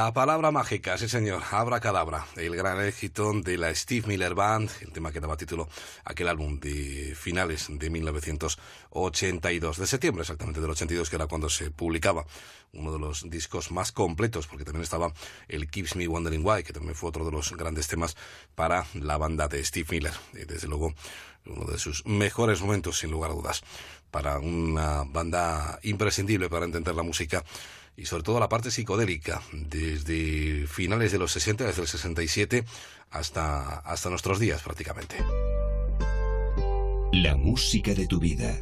La palabra mágica, sí señor, Abracadabra, el gran éxito de la Steve Miller Band, el tema que daba título a aquel álbum de finales de 1982, de septiembre exactamente del 82, que era cuando se publicaba uno de los discos más completos, porque también estaba el Keeps Me Wondering Why, que también fue otro de los grandes temas para la banda de Steve Miller, desde luego uno de sus mejores momentos, sin lugar a dudas, para una banda imprescindible para entender la música y sobre todo la parte psicodélica, desde finales de los 60, desde el 67 hasta, hasta nuestros días prácticamente. La música de tu vida.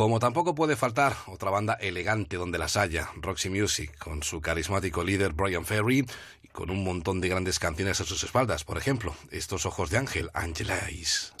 Como tampoco puede faltar otra banda elegante donde las haya, Roxy Music, con su carismático líder Brian Ferry con un montón de grandes canciones a sus espaldas. Por ejemplo, Estos ojos de ángel, Angela Eyes.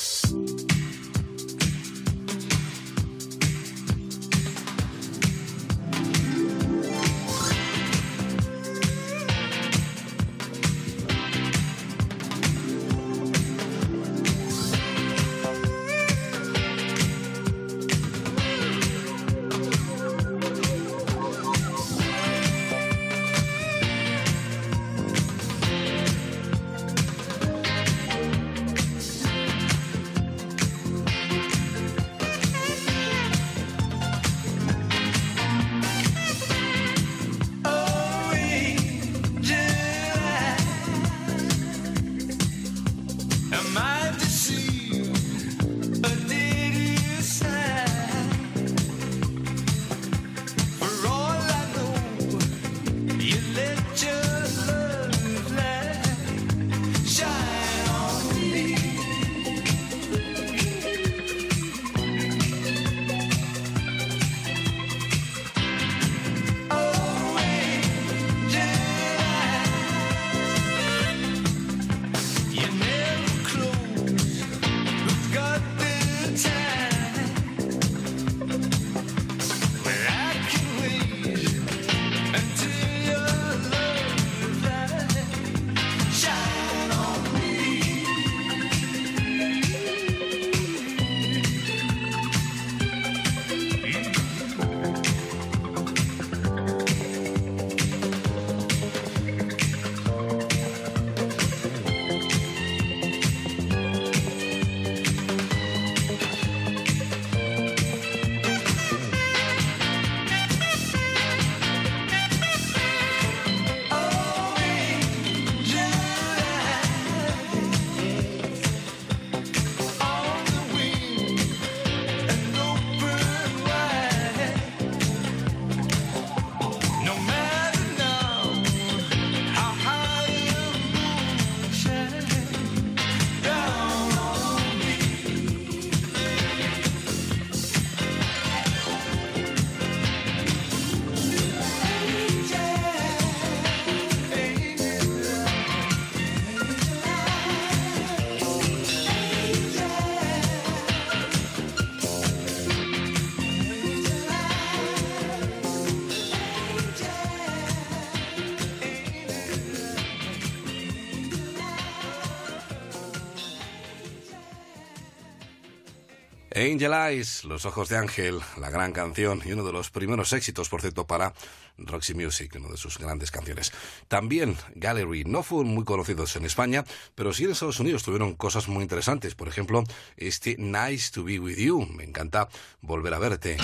Angel Eyes, Los Ojos de Ángel, la gran canción y uno de los primeros éxitos, por cierto, para Roxy Music, una de sus grandes canciones. También Gallery, no fueron muy conocidos en España, pero sí en Estados Unidos tuvieron cosas muy interesantes. Por ejemplo, este Nice to Be With You, me encanta volver a verte.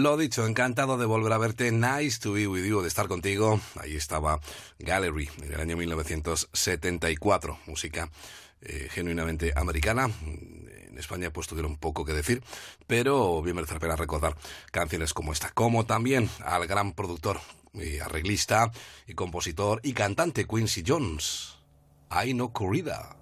Lo dicho, encantado de volver a verte. Nice to be with you, de estar contigo. Ahí estaba Gallery, en el año 1974. Música eh, genuinamente americana. En España pues tuvieron poco que decir, pero bien merece la pena recordar canciones como esta, como también al gran productor, y arreglista y compositor y cantante Quincy Jones. I know corrida.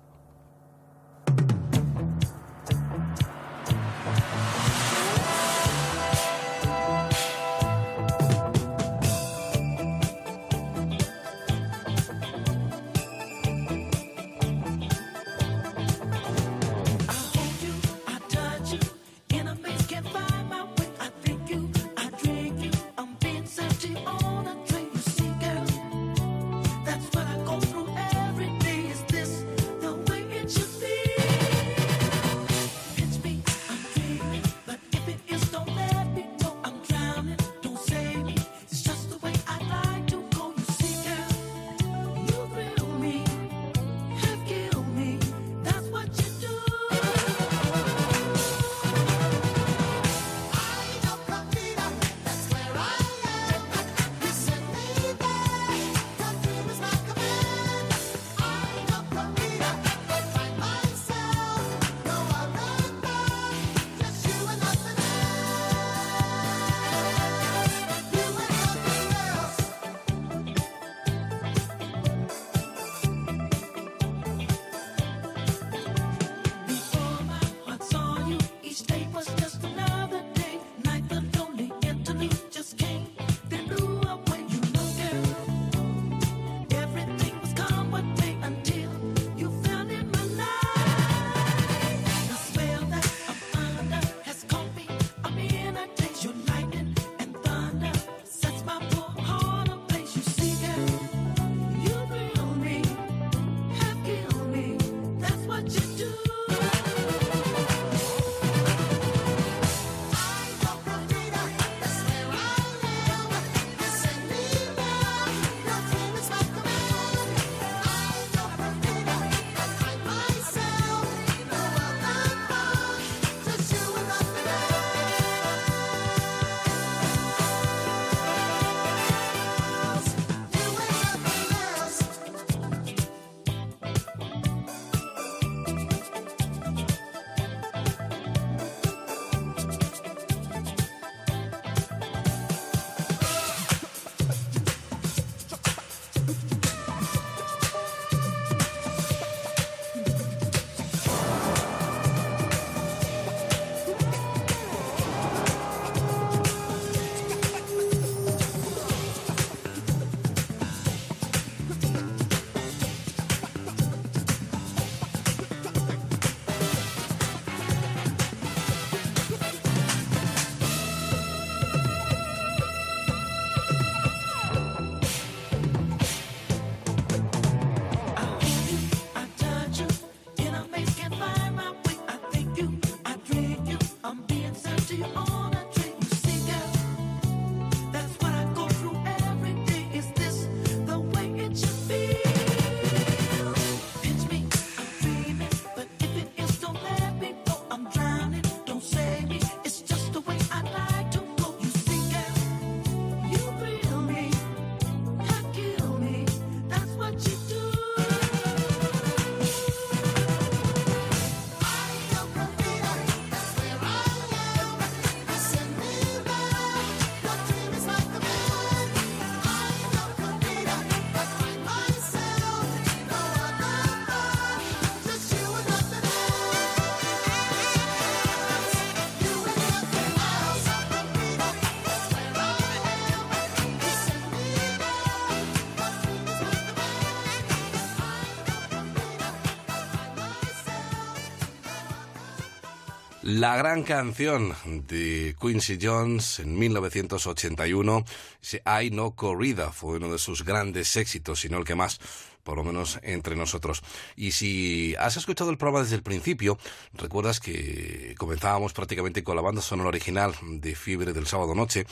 La gran canción de Quincy Jones en 1981, ese I No Corrida, fue uno de sus grandes éxitos, si no el que más, por lo menos entre nosotros. Y si has escuchado el programa desde el principio, recuerdas que comenzábamos prácticamente con la banda sonora original de Fiebre del sábado noche,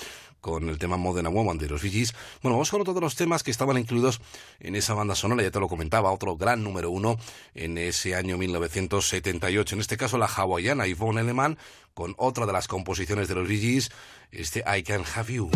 con el tema Modern Woman de los Gees. Bueno, vamos con todos los temas que estaban incluidos en esa banda sonora, ya te lo comentaba, otro gran número uno en ese año 1978. En este caso la hawaiana Yvonne Elleman, con otra de las composiciones de los Gees, este I Can Have You.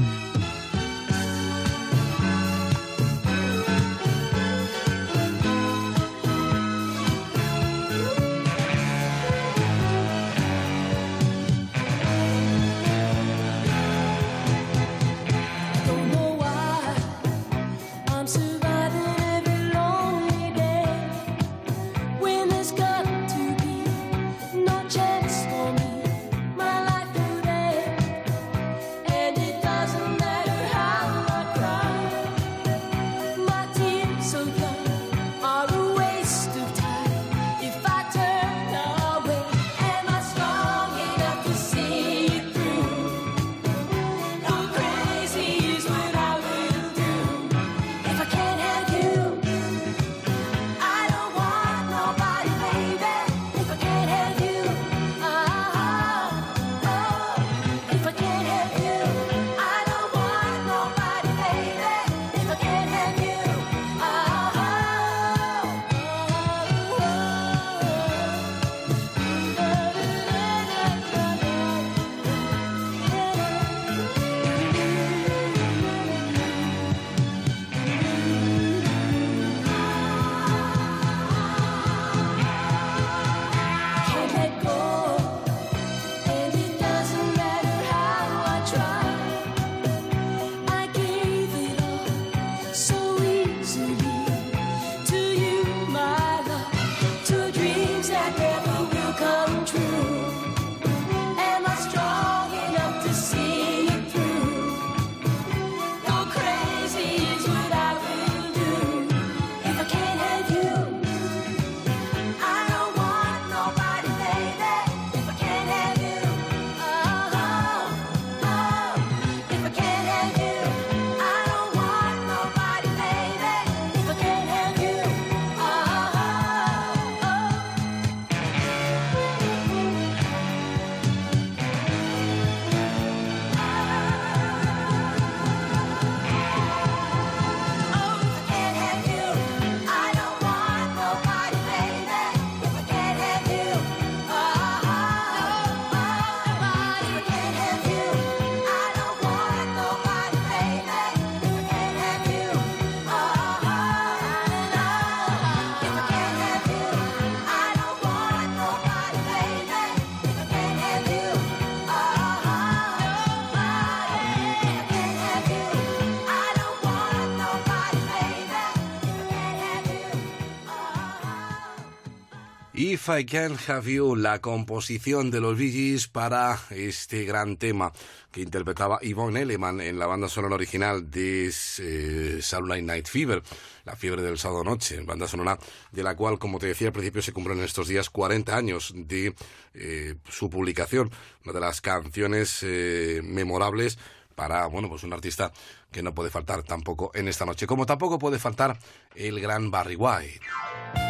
If I Can Have You, la composición de los Bee para este gran tema que interpretaba Yvonne Elleman en la banda sonora original de eh, Saturday Night Fever, la fiebre del sábado noche, banda sonora de la cual, como te decía al principio, se cumplen en estos días 40 años de eh, su publicación, una de las canciones eh, memorables para, bueno, pues un artista que no puede faltar tampoco en esta noche, como tampoco puede faltar el gran Barry White.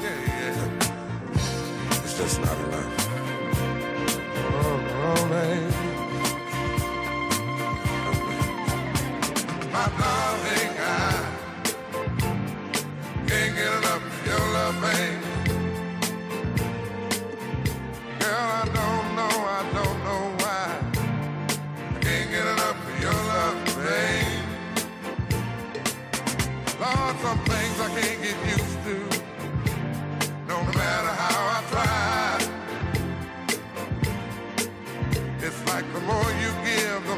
It's just not enough. Oh, oh baby. My darling, I can't get enough your love. Girl, I don't know, I don't know why. I can't get enough of your love, babe. Lord, some things I can't get used to. No matter how I try.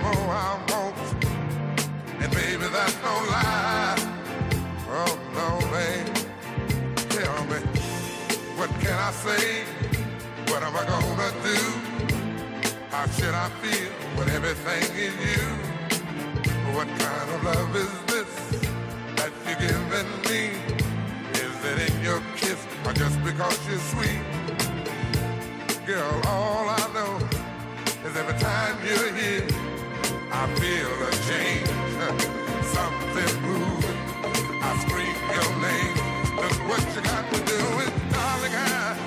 I won't. And baby, that's no lie. Oh no. Tell me, what can I say? What am I gonna do? How should I feel when everything is you? What kind of love is this that you're giving me? Is it in your kiss or just because you're sweet? Girl, all I know is every time you're here. I feel a change. Something moving. I scream your name. Look what you got to do it, darling. I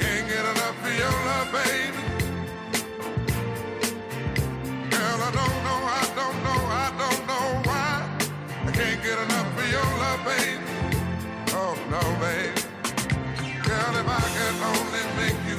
can't get enough your love, baby. I don't know, I don't know, I don't know why. I can't get enough your love, baby. Oh no, baby. Girl, if I could only make you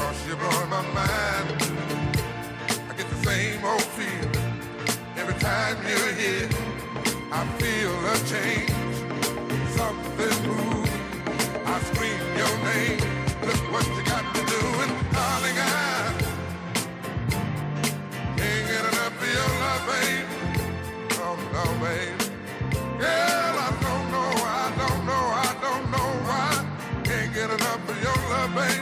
Cause you're blowing my mind. I get the same old feeling every time you're here. I feel a change, something moving. I scream your name. Look what you got to do, and darling, I can't get enough of your love, babe. Oh no, babe. Girl, I don't know, I don't know, I don't know why. Can't get enough of your love, babe.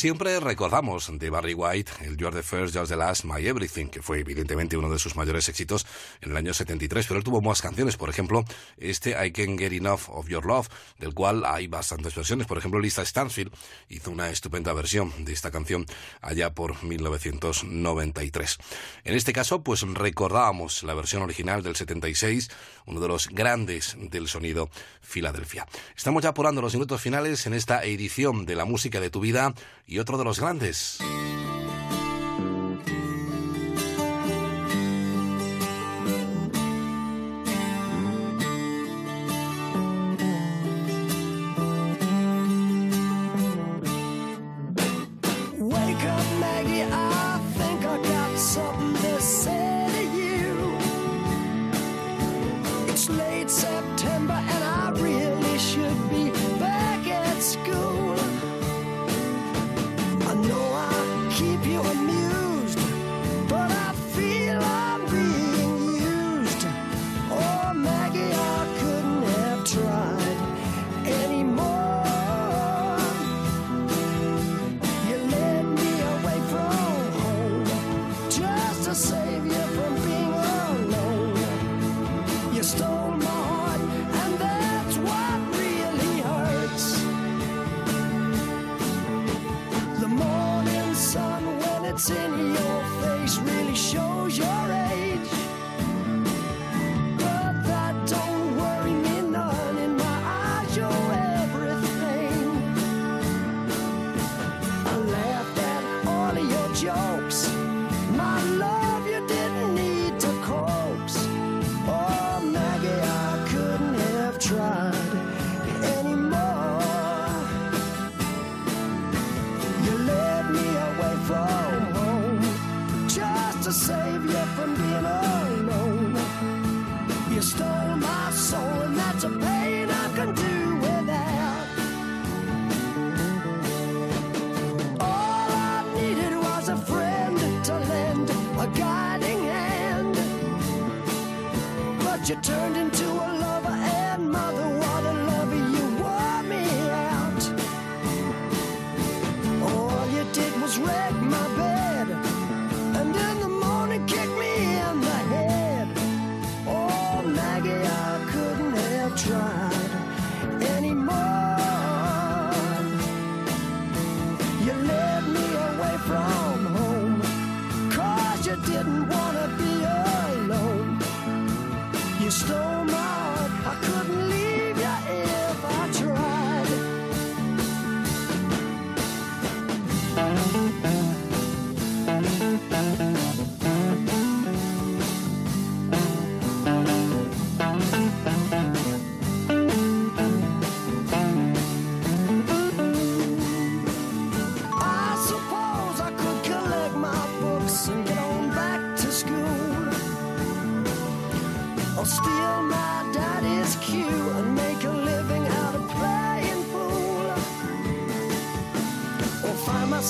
Siempre recordamos de Barry White el You're the First, You're the Last, My Everything, que fue evidentemente uno de sus mayores éxitos en el año 73, pero él tuvo más canciones, por ejemplo, este I Can't Get Enough of Your Love, del cual hay bastantes versiones. Por ejemplo, Lisa Stansfield hizo una estupenda versión de esta canción allá por 1993. En este caso, pues recordábamos la versión original del 76, uno de los grandes del sonido Filadelfia. Estamos ya apurando los minutos finales en esta edición de la música de tu vida y otro de los grandes.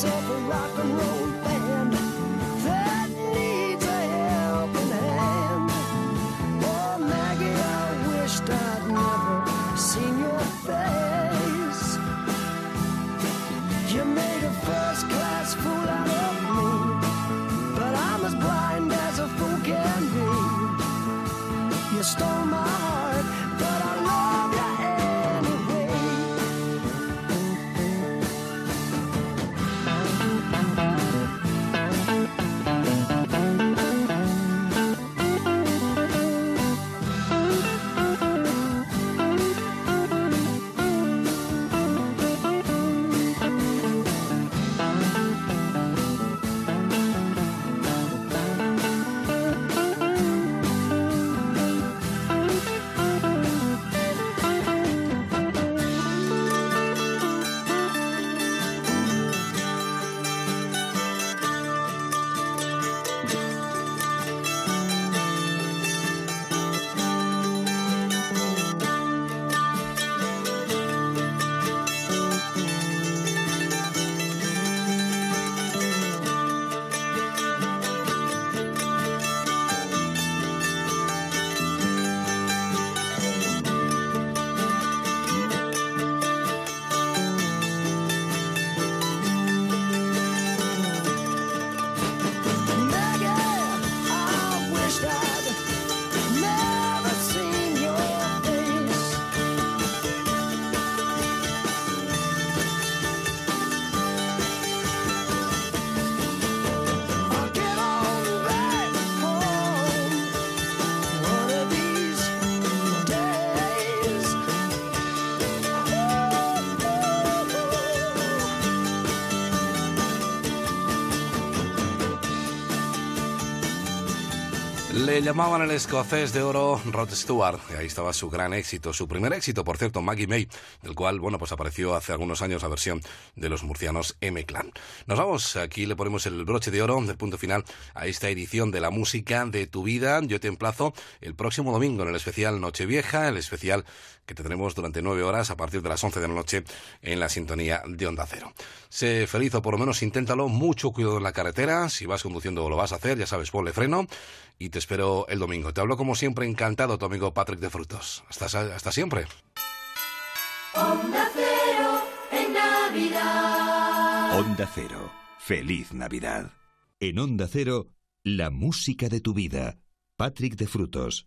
Myself a rock and roll Llamaban el escocés de oro Rod Stewart, y ahí estaba su gran éxito, su primer éxito, por cierto, Maggie May, del cual, bueno, pues apareció hace algunos años la versión de los murcianos M-Clan. Nos vamos, aquí le ponemos el broche de oro del punto final a esta edición de la música de tu vida. Yo te emplazo el próximo domingo en el especial Nochevieja, el especial que tendremos durante nueve horas a partir de las once de la noche en la sintonía de Onda Cero. Sé feliz o por lo menos inténtalo, mucho cuidado en la carretera, si vas conduciendo lo vas a hacer, ya sabes, ponle freno y te espero el domingo. Te hablo como siempre encantado tu amigo Patrick de Frutos. Hasta, hasta siempre. Onda Cero en Navidad. Onda Cero. Feliz Navidad. En Onda Cero, la música de tu vida. Patrick de Frutos.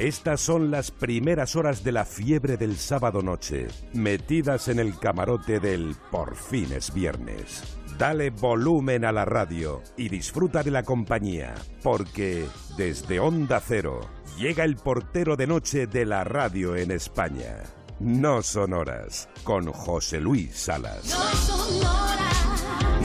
Estas son las primeras horas de la fiebre del sábado noche, metidas en el camarote del Por fin es viernes. Dale volumen a la radio y disfruta de la compañía, porque desde Onda Cero llega el portero de noche de la radio en España. No son horas, con José Luis Salas.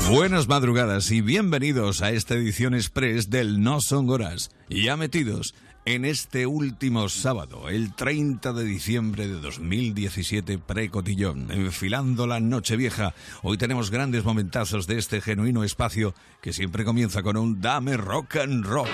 Buenas madrugadas y bienvenidos a esta edición express del No Son Horas, ya metidos en este último sábado, el 30 de diciembre de 2017, pre-cotillón, enfilando la noche vieja. Hoy tenemos grandes momentazos de este genuino espacio que siempre comienza con un Dame Rock and Roll.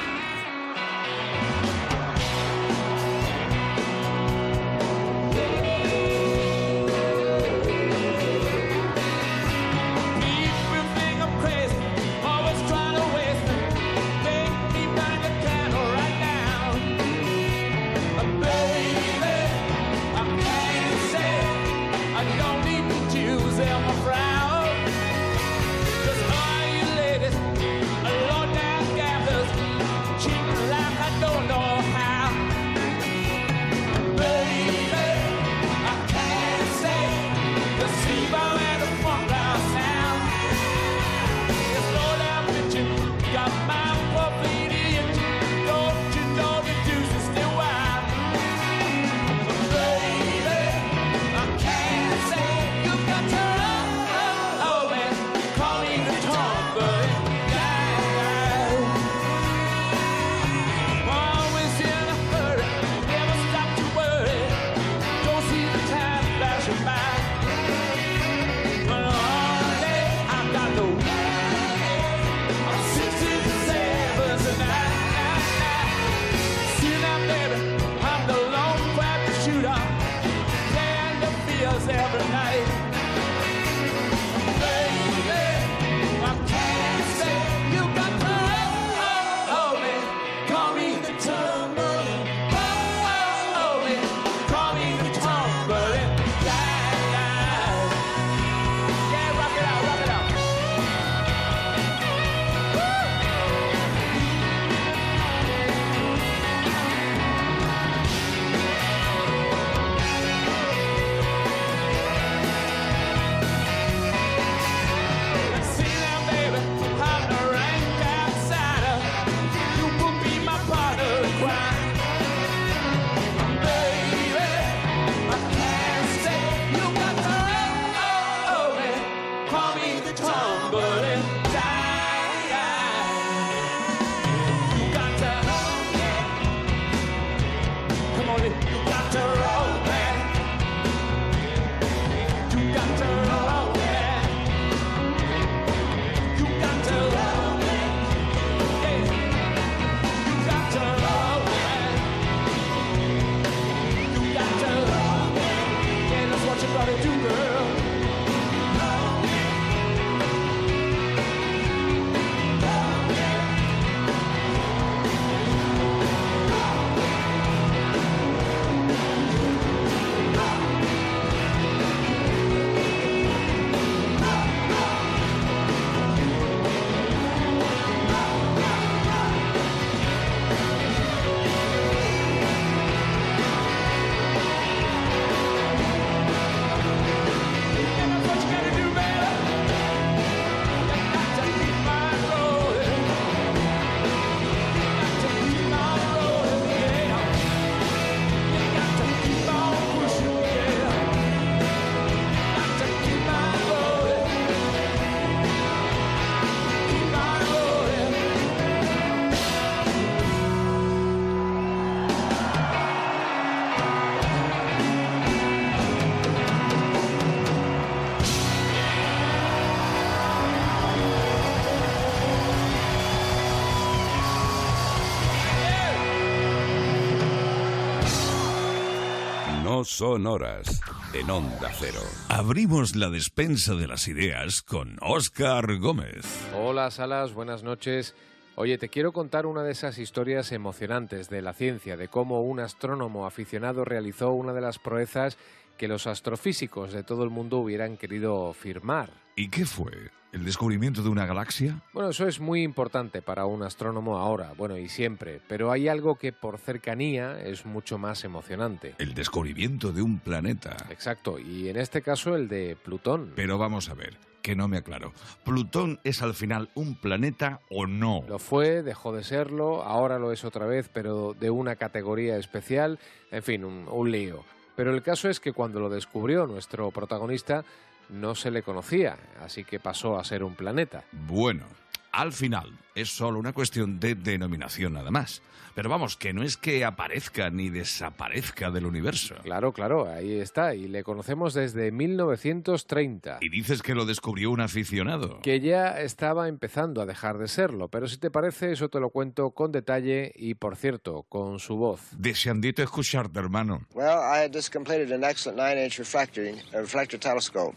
Son horas, en Onda Cero. Abrimos la despensa de las ideas con Óscar Gómez. Hola, Salas, buenas noches. Oye, te quiero contar una de esas historias emocionantes de la ciencia, de cómo un astrónomo aficionado realizó una de las proezas que los astrofísicos de todo el mundo hubieran querido firmar. ¿Y qué fue? ¿El descubrimiento de una galaxia? Bueno, eso es muy importante para un astrónomo ahora, bueno, y siempre, pero hay algo que por cercanía es mucho más emocionante. El descubrimiento de un planeta. Exacto, y en este caso el de Plutón. Pero vamos a ver, que no me aclaro. ¿Plutón es al final un planeta o no? Lo fue, dejó de serlo, ahora lo es otra vez, pero de una categoría especial, en fin, un, un lío. Pero el caso es que cuando lo descubrió nuestro protagonista, no se le conocía, así que pasó a ser un planeta. Bueno, al final es solo una cuestión de denominación nada más. Pero vamos, que no es que aparezca ni desaparezca del universo. Claro, claro, ahí está, y le conocemos desde 1930. Y dices que lo descubrió un aficionado. Que ya estaba empezando a dejar de serlo, pero si te parece, eso te lo cuento con detalle y, por cierto, con su voz. Deseandito escucharte, hermano. Well, I had just completed an excellent nine-inch refractor, a reflector telescope,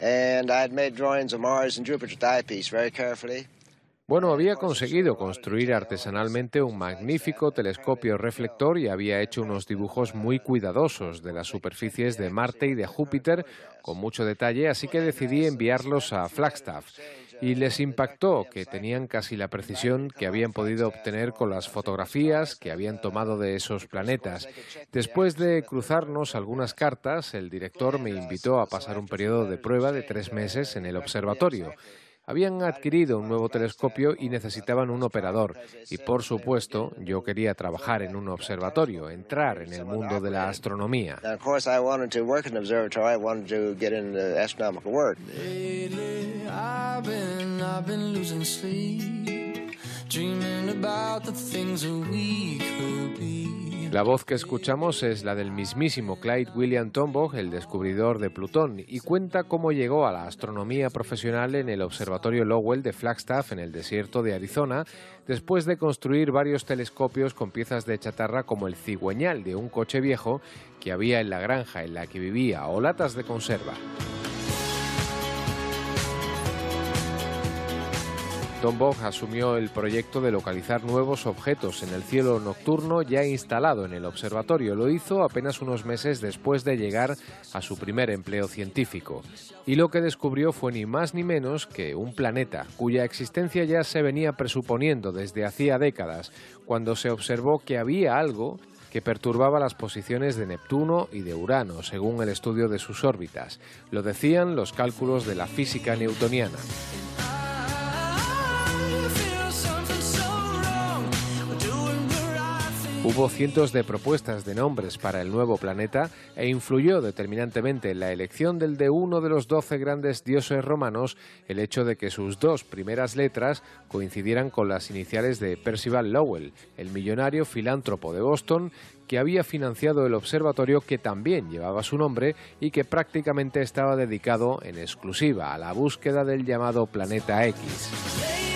drawings Mars. Bueno, había conseguido construir artesanalmente un magnífico telescopio reflector y había hecho unos dibujos muy cuidadosos de las superficies de Marte y de Júpiter con mucho detalle, así que decidí enviarlos a Flagstaff. Y les impactó que tenían casi la precisión que habían podido obtener con las fotografías que habían tomado de esos planetas. Después de cruzarnos algunas cartas, el director me invitó a pasar un periodo de prueba de tres meses en el observatorio. Habían adquirido un nuevo telescopio y necesitaban un operador. Y por supuesto, yo quería trabajar en un observatorio, entrar en el mundo de la astronomía. And of course, I wanted to work in an observatory. I wanted to get into astronomical work. Lately, I've been, I've been losing sleep, dreaming about the things that we could be. La voz que escuchamos es la del mismísimo Clyde William Tombaugh, el descubridor de Plutón, y cuenta cómo llegó a la astronomía profesional en el Observatorio Lowell de Flagstaff, en el desierto de Arizona, después de construir varios telescopios con piezas de chatarra como el cigüeñal de un coche viejo que había en la granja en la que vivía o latas de conserva. Tombaugh asumió el proyecto de localizar nuevos objetos en el cielo nocturno ya instalado en el observatorio. Lo hizo apenas unos meses después de llegar a su primer empleo científico. Y lo que descubrió fue ni más ni menos que un planeta cuya existencia ya se venía presuponiendo desde hacía décadas, cuando se observó que había algo que perturbaba las posiciones de Neptuno y de Urano, según el estudio de sus órbitas. Lo decían los cálculos de la física newtoniana. Hubo cientos de propuestas de nombres para el nuevo planeta e influyó determinantemente en la elección del de uno de los doce grandes dioses romanos el hecho de que sus dos primeras letras coincidieran con las iniciales de Percival Lowell, el millonario filántropo de Boston que había financiado el observatorio que también llevaba su nombre y que prácticamente estaba dedicado en exclusiva a la búsqueda del llamado planeta X.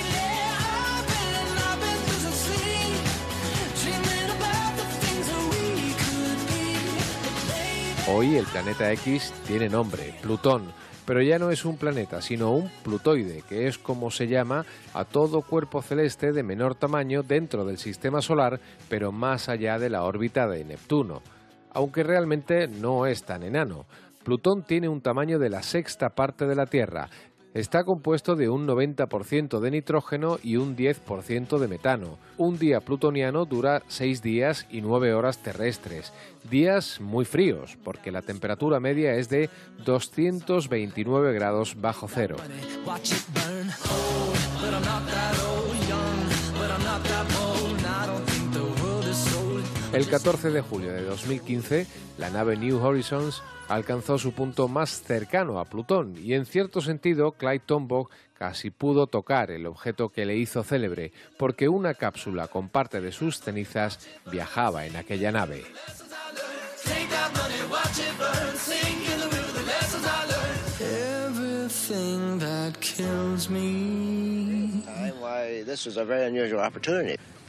Hoy el planeta X tiene nombre, Plutón, pero ya no es un planeta, sino un plutoide, que es como se llama a todo cuerpo celeste de menor tamaño dentro del sistema solar, pero más allá de la órbita de Neptuno, aunque realmente no es tan enano. Plutón tiene un tamaño de la sexta parte de la Tierra, Está compuesto de un 90% de nitrógeno y un 10% de metano. Un día plutoniano dura 6 días y 9 horas terrestres. Días muy fríos, porque la temperatura media es de 229 grados bajo cero. El 14 de julio de 2015, la nave New Horizons alcanzó su punto más cercano a Plutón y en cierto sentido Clyde Tombaugh casi pudo tocar el objeto que le hizo célebre porque una cápsula con parte de sus cenizas viajaba en aquella nave.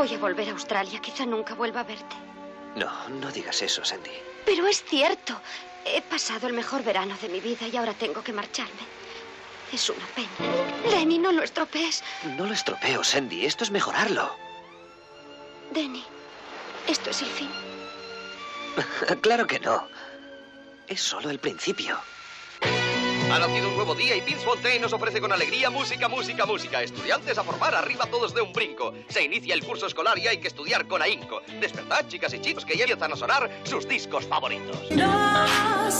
Voy a volver a Australia. Quizá nunca vuelva a verte. No, no digas eso, Sandy. Pero es cierto. He pasado el mejor verano de mi vida y ahora tengo que marcharme. Es una pena. Denny, no lo estropees. No lo estropeo, Sandy. Esto es mejorarlo. Denny, esto es el fin. claro que no. Es solo el principio. Ha nacido un nuevo día y Vince Fontaine nos ofrece con alegría música, música, música. Estudiantes a formar, arriba todos de un brinco. Se inicia el curso escolar y hay que estudiar con ahínco. Despertad, chicas y chicos, que ya empiezan a sonar sus discos favoritos. No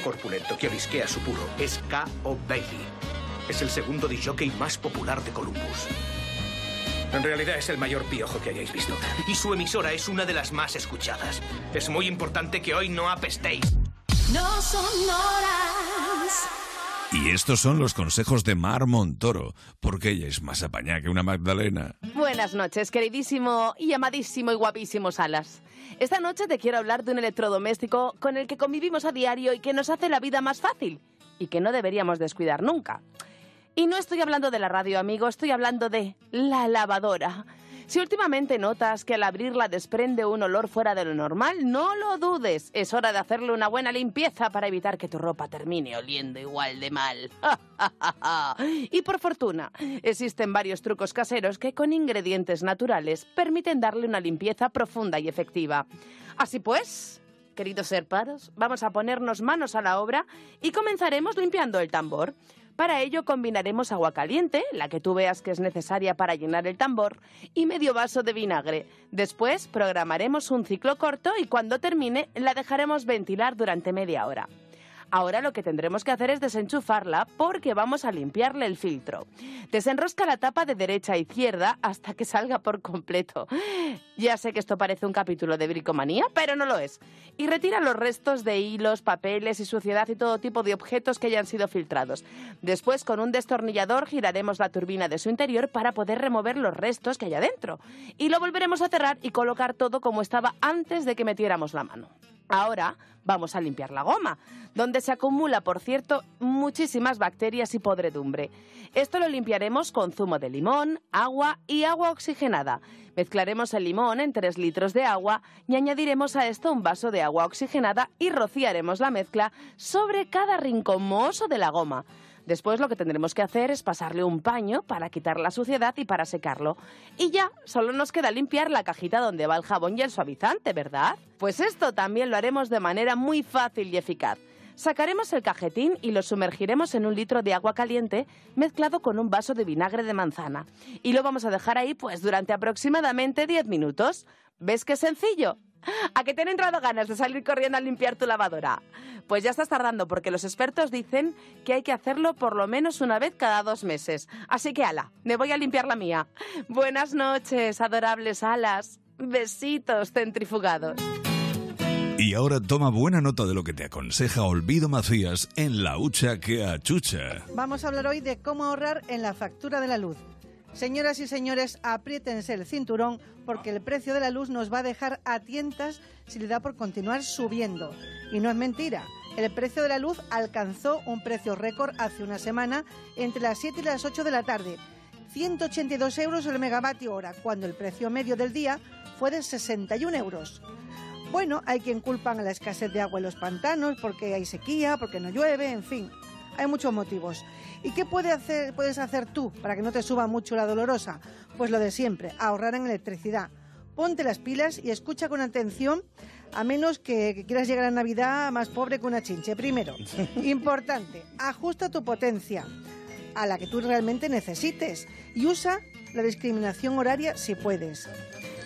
corpulento que olisquea su puro es K.O. Bailey. Es el segundo disjockey más popular de Columbus. En realidad es el mayor piojo que hayáis visto. Y su emisora es una de las más escuchadas. Es muy importante que hoy no apestéis. No son horas. Y estos son los consejos de Mar Montoro, porque ella es más apañada que una Magdalena. Buenas noches, queridísimo y amadísimo y guapísimo Salas. Esta noche te quiero hablar de un electrodoméstico con el que convivimos a diario y que nos hace la vida más fácil y que no deberíamos descuidar nunca. Y no estoy hablando de la radio, amigo, estoy hablando de la lavadora. Si últimamente notas que al abrirla desprende un olor fuera de lo normal, no lo dudes. Es hora de hacerle una buena limpieza para evitar que tu ropa termine oliendo igual de mal. y por fortuna, existen varios trucos caseros que con ingredientes naturales permiten darle una limpieza profunda y efectiva. Así pues, queridos herparos, vamos a ponernos manos a la obra y comenzaremos limpiando el tambor. Para ello combinaremos agua caliente, la que tú veas que es necesaria para llenar el tambor, y medio vaso de vinagre. Después programaremos un ciclo corto y cuando termine la dejaremos ventilar durante media hora. Ahora lo que tendremos que hacer es desenchufarla porque vamos a limpiarle el filtro. Desenrosca la tapa de derecha a izquierda hasta que salga por completo. Ya sé que esto parece un capítulo de bricomanía, pero no lo es. Y retira los restos de hilos, papeles y suciedad y todo tipo de objetos que hayan sido filtrados. Después, con un destornillador, giraremos la turbina de su interior para poder remover los restos que haya dentro. Y lo volveremos a cerrar y colocar todo como estaba antes de que metiéramos la mano. Ahora vamos a limpiar la goma, donde se acumula, por cierto, muchísimas bacterias y podredumbre. Esto lo limpiaremos con zumo de limón, agua y agua oxigenada. Mezclaremos el limón en 3 litros de agua y añadiremos a esto un vaso de agua oxigenada y rociaremos la mezcla sobre cada rincón mohoso de la goma. Después lo que tendremos que hacer es pasarle un paño para quitar la suciedad y para secarlo. Y ya, solo nos queda limpiar la cajita donde va el jabón y el suavizante, ¿verdad? Pues esto también lo haremos de manera muy fácil y eficaz. Sacaremos el cajetín y lo sumergiremos en un litro de agua caliente mezclado con un vaso de vinagre de manzana. Y lo vamos a dejar ahí pues durante aproximadamente 10 minutos. ¿Ves qué sencillo? ¿A qué te han entrado ganas de salir corriendo a limpiar tu lavadora? Pues ya estás tardando porque los expertos dicen que hay que hacerlo por lo menos una vez cada dos meses. Así que ala, me voy a limpiar la mía. Buenas noches, adorables alas. Besitos centrifugados. Y ahora toma buena nota de lo que te aconseja Olvido Macías en La Hucha que achucha. Vamos a hablar hoy de cómo ahorrar en la factura de la luz. Señoras y señores, apriétense el cinturón porque el precio de la luz nos va a dejar a tientas si le da por continuar subiendo. Y no es mentira. El precio de la luz alcanzó un precio récord hace una semana entre las 7 y las 8 de la tarde. 182 euros el megavatio hora, cuando el precio medio del día fue de 61 euros. Bueno, hay quien culpan a la escasez de agua en los pantanos, porque hay sequía, porque no llueve, en fin. Hay muchos motivos. ¿Y qué puede hacer, puedes hacer tú para que no te suba mucho la dolorosa? Pues lo de siempre, ahorrar en electricidad. Ponte las pilas y escucha con atención, a menos que, que quieras llegar a Navidad más pobre que una chinche. Primero, importante, ajusta tu potencia a la que tú realmente necesites y usa la discriminación horaria si puedes.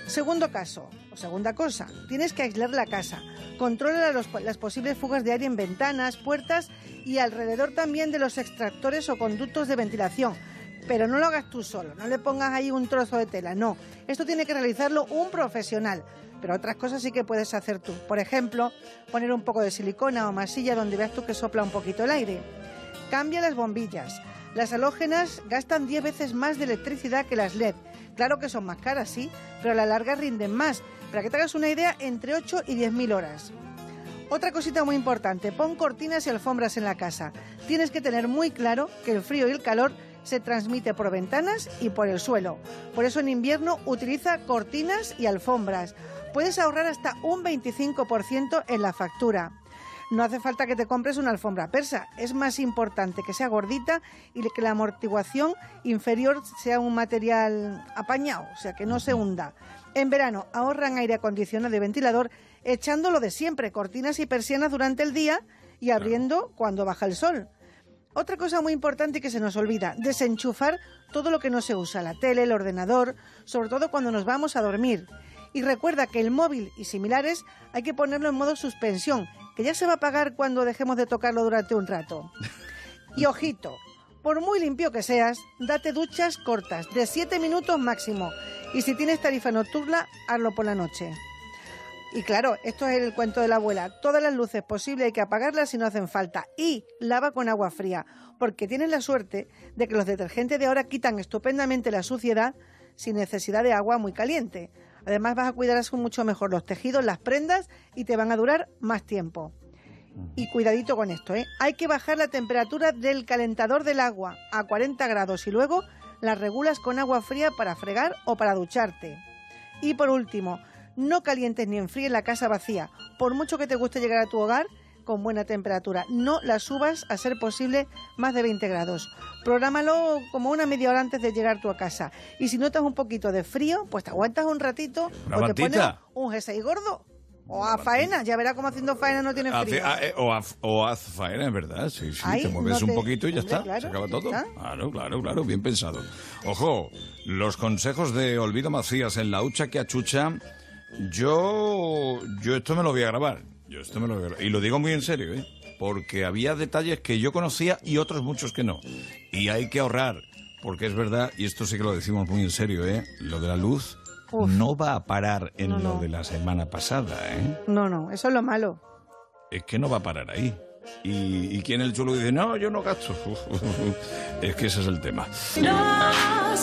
Segundo caso, o segunda cosa, tienes que aislar la casa. Controla las posibles fugas de aire en ventanas, puertas y alrededor también de los extractores o conductos de ventilación. Pero no lo hagas tú solo, no le pongas ahí un trozo de tela, no. Esto tiene que realizarlo un profesional. Pero otras cosas sí que puedes hacer tú. Por ejemplo, poner un poco de silicona o masilla donde veas tú que sopla un poquito el aire. Cambia las bombillas. Las halógenas gastan 10 veces más de electricidad que las LED. Claro que son más caras, sí, pero a la larga rinden más. Para que te hagas una idea, entre 8 y 10 mil horas. Otra cosita muy importante, pon cortinas y alfombras en la casa. Tienes que tener muy claro que el frío y el calor se transmite por ventanas y por el suelo. Por eso en invierno utiliza cortinas y alfombras. Puedes ahorrar hasta un 25% en la factura. No hace falta que te compres una alfombra persa, es más importante que sea gordita y que la amortiguación inferior sea un material apañado, o sea, que no se hunda. En verano ahorran aire acondicionado y ventilador echándolo de siempre, cortinas y persianas durante el día y abriendo cuando baja el sol. Otra cosa muy importante que se nos olvida, desenchufar todo lo que no se usa, la tele, el ordenador, sobre todo cuando nos vamos a dormir. Y recuerda que el móvil y similares hay que ponerlo en modo suspensión, que ya se va a apagar cuando dejemos de tocarlo durante un rato. Y ojito, por muy limpio que seas, date duchas cortas, de 7 minutos máximo. Y si tienes tarifa nocturna, hazlo por la noche. Y claro, esto es el cuento de la abuela. Todas las luces posibles hay que apagarlas si no hacen falta. Y lava con agua fría, porque tienes la suerte de que los detergentes de ahora quitan estupendamente la suciedad sin necesidad de agua muy caliente. Además vas a cuidar mucho mejor los tejidos, las prendas y te van a durar más tiempo. Y cuidadito con esto, ¿eh? Hay que bajar la temperatura del calentador del agua a 40 grados y luego la regulas con agua fría para fregar o para ducharte. Y por último, no calientes ni enfríes la casa vacía. Por mucho que te guste llegar a tu hogar con buena temperatura, no la subas a ser posible más de 20 grados. Prográmalo como una media hora antes de llegar tú a casa. Y si notas un poquito de frío, pues te aguantas un ratito o te pones un jersey gordo. O a faena, ya verás cómo haciendo faena no tiene frío. eh, o, haz, o haz faena, es verdad. Sí, sí, Ahí, te mueves no un poquito y ya hombre, está. claro, se acaba todo. Claro, claro, claro, bien pensado. Ojo, los consejos de Olvido Macías en la hucha que achucha, yo, yo esto me lo voy a grabar. Yo esto me lo. Y lo digo muy en serio, ¿eh? Porque había detalles que yo conocía y otros muchos que no. Y hay que ahorrar. Porque es verdad, y esto sí que lo decimos muy en serio, ¿eh? Lo de la luz no va a parar en No, lo no. de la semana pasada, ¿eh? No, no, eso es lo malo. es que no va a parar ahí. Y, y quien el chulo dice, no, yo no gasto. es que ese es el tema. No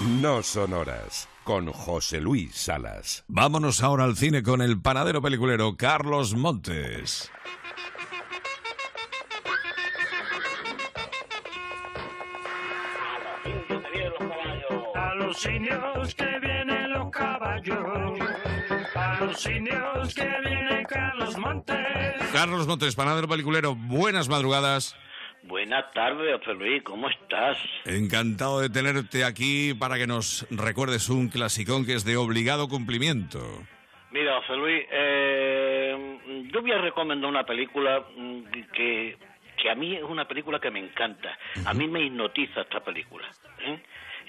No son horas. Con José Luis Salas. Vámonos ahora al cine con el panadero peliculero Carlos Montes. A los indios que vienen los caballos. A los indios que viene Carlos Montes. Carlos Montes, panadero peliculero, buenas madrugadas. Buenas tardes, José Luis, ¿cómo estás? Encantado de tenerte aquí para que nos recuerdes un clasicón que es de obligado cumplimiento. Mira, José Luis, eh, yo voy a recomendar una película mm, que, que a mí es una película que me encanta. A mí me hipnotiza esta película. ¿eh?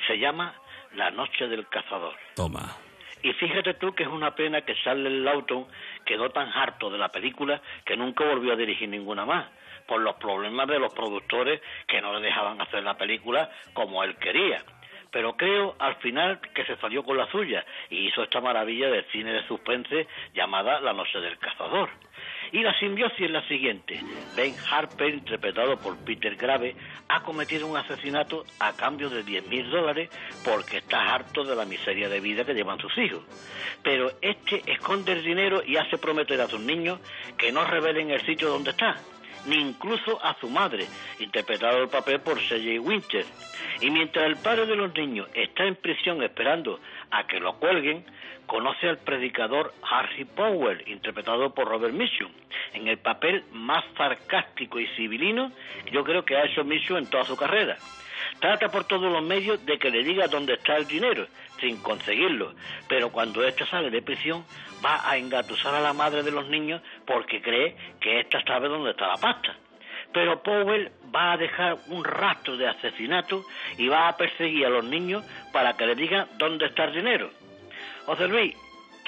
Se llama La Noche del Cazador. Toma. Y fíjate tú que es una pena que Charles Lawton quedó tan harto de la película que nunca volvió a dirigir ninguna más, por los problemas de los productores que no le dejaban hacer la película como él quería. Pero creo al final que se salió con la suya y hizo esta maravilla del cine de suspense llamada La Noche del Cazador. Y la simbiosis es la siguiente. Ben Harper, interpretado por Peter Grave, ha cometido un asesinato a cambio de 10.000 dólares porque está harto de la miseria de vida que llevan sus hijos. Pero este esconde el dinero y hace prometer a sus niños que no revelen el sitio donde está, ni incluso a su madre, interpretado el papel por C.J. Winter. Y mientras el padre de los niños está en prisión esperando a que lo cuelguen, conoce al predicador Harry Powell, interpretado por Robert Mitchum, en el papel más sarcástico y civilino que yo creo que ha hecho Mitchum en toda su carrera. Trata por todos los medios de que le diga dónde está el dinero, sin conseguirlo, pero cuando ésta sale de prisión va a engatusar a la madre de los niños porque cree que ésta sabe dónde está la pasta. Pero Powell va a dejar un rastro de asesinato y va a perseguir a los niños para que le digan dónde está el dinero. José Luis,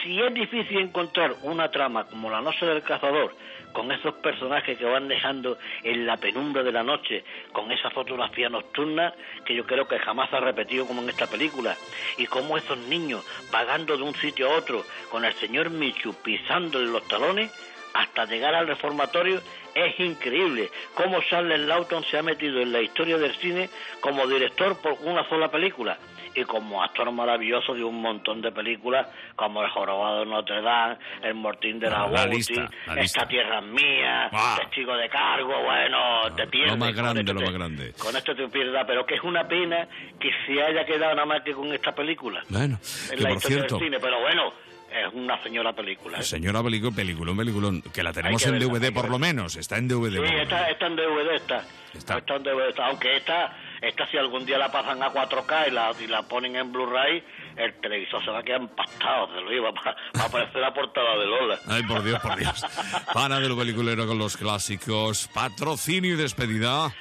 si es difícil encontrar una trama como La Noche del Cazador, con esos personajes que van dejando en la penumbra de la noche, con esa fotografía nocturna que yo creo que jamás ha repetido como en esta película, y cómo esos niños vagando de un sitio a otro con el señor Michu pisándole los talones, hasta llegar al reformatorio, es increíble. Cómo Charles Lawton se ha metido en la historia del cine como director por una sola película y como actor maravilloso de un montón de películas como El Jorobado de Notre Dame, El Mortín de la, Ah, la lista, la Esta. Tierra es Mía, Ah. Testigo de Cargo, bueno, te pierdes. Lo más grande, lo más grande. Con esto te pierdas, pero que es una pena que se haya quedado nada más que con esta película. Bueno, en que la por historia cierto, del cine, pero bueno, es una señora película. ¿eh? señora película, peliculón, peliculón, que la tenemos que en verla, DVD por lo menos, está en DVD. Sí, esta, esta en DVD está. Está. Está en DVD está. Aunque esta, esta si algún día la pasan a 4K y la, y la ponen en Blu-ray, el televisor se va a quedar empastado, se lo iba, va, a aparecer la portada de Lola. Ay, por Dios, por Dios. Panadero Peliculero con los clásicos, patrocinio y despedida.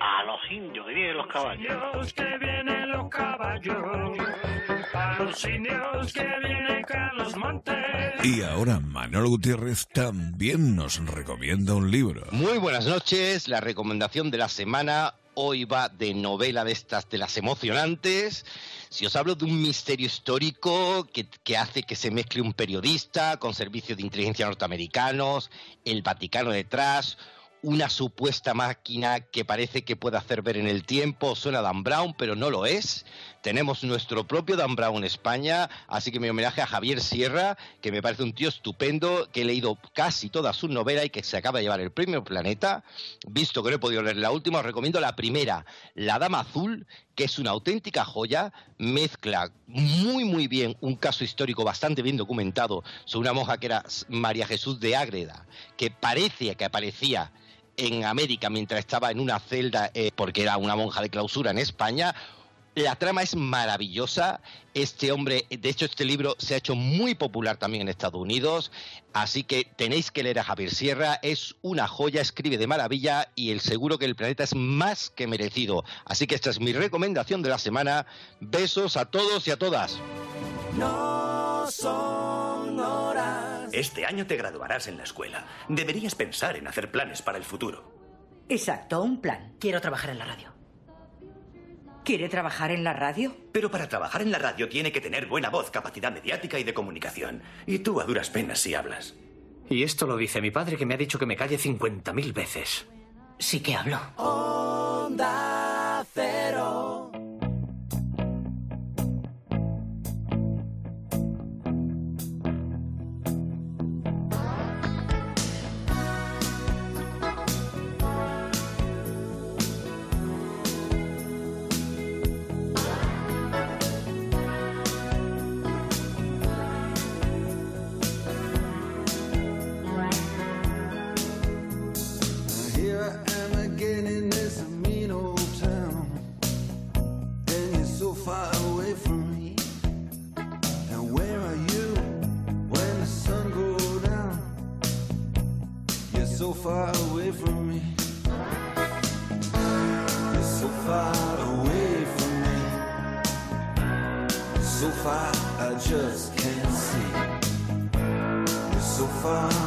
A los indios que vienen los caballos. Que vienen los caballos. A los indios que viene Carlos Montes. Y ahora Manolo Gutiérrez también nos recomienda un libro. Muy buenas noches, la recomendación de la semana hoy va de novela de estas, de las emocionantes. Si os hablo de un misterio histórico que, que hace que se mezcle un periodista con servicios de inteligencia norteamericanos, el Vaticano detrás, una supuesta máquina que parece que puede hacer ver en el tiempo, suena a Dan Brown, pero no lo es. Tenemos nuestro propio Dan Brown España, así que mi homenaje a Javier Sierra, que me parece un tío estupendo, que he leído casi toda su novela y que se acaba de llevar el premio Planeta. Visto que no he podido leer la última, os recomiendo la primera, La Dama Azul, que es una auténtica joya, mezcla muy muy bien un caso histórico bastante bien documentado sobre una monja que era María Jesús de Ágreda, que parece que aparecía en América mientras estaba en una celda eh, porque era una monja de clausura en España. La trama es maravillosa. Este hombre, de hecho, este libro se ha hecho muy popular también en Estados Unidos. Así que tenéis que leer a Javier Sierra. Es una joya, escribe de maravilla y el seguro que el planeta es más que merecido. Así que esta es mi recomendación de la semana. Besos a todos y a todas. No son horas. Este año te graduarás en la escuela. Deberías pensar en hacer planes para el futuro. Exacto, un plan. Quiero trabajar en la radio. ¿Quiere trabajar en la radio? Pero para trabajar en la radio tiene que tener buena voz, capacidad mediática y de comunicación. Y tú a duras penas si hablas. Y esto lo dice mi padre que me ha dicho que me calle 50.000 veces. Sí que hablo. Onda far away from me. And where are you when the sun goes down? You're so far away from me. You're so far away from me. So far, I just can't see. You're so far.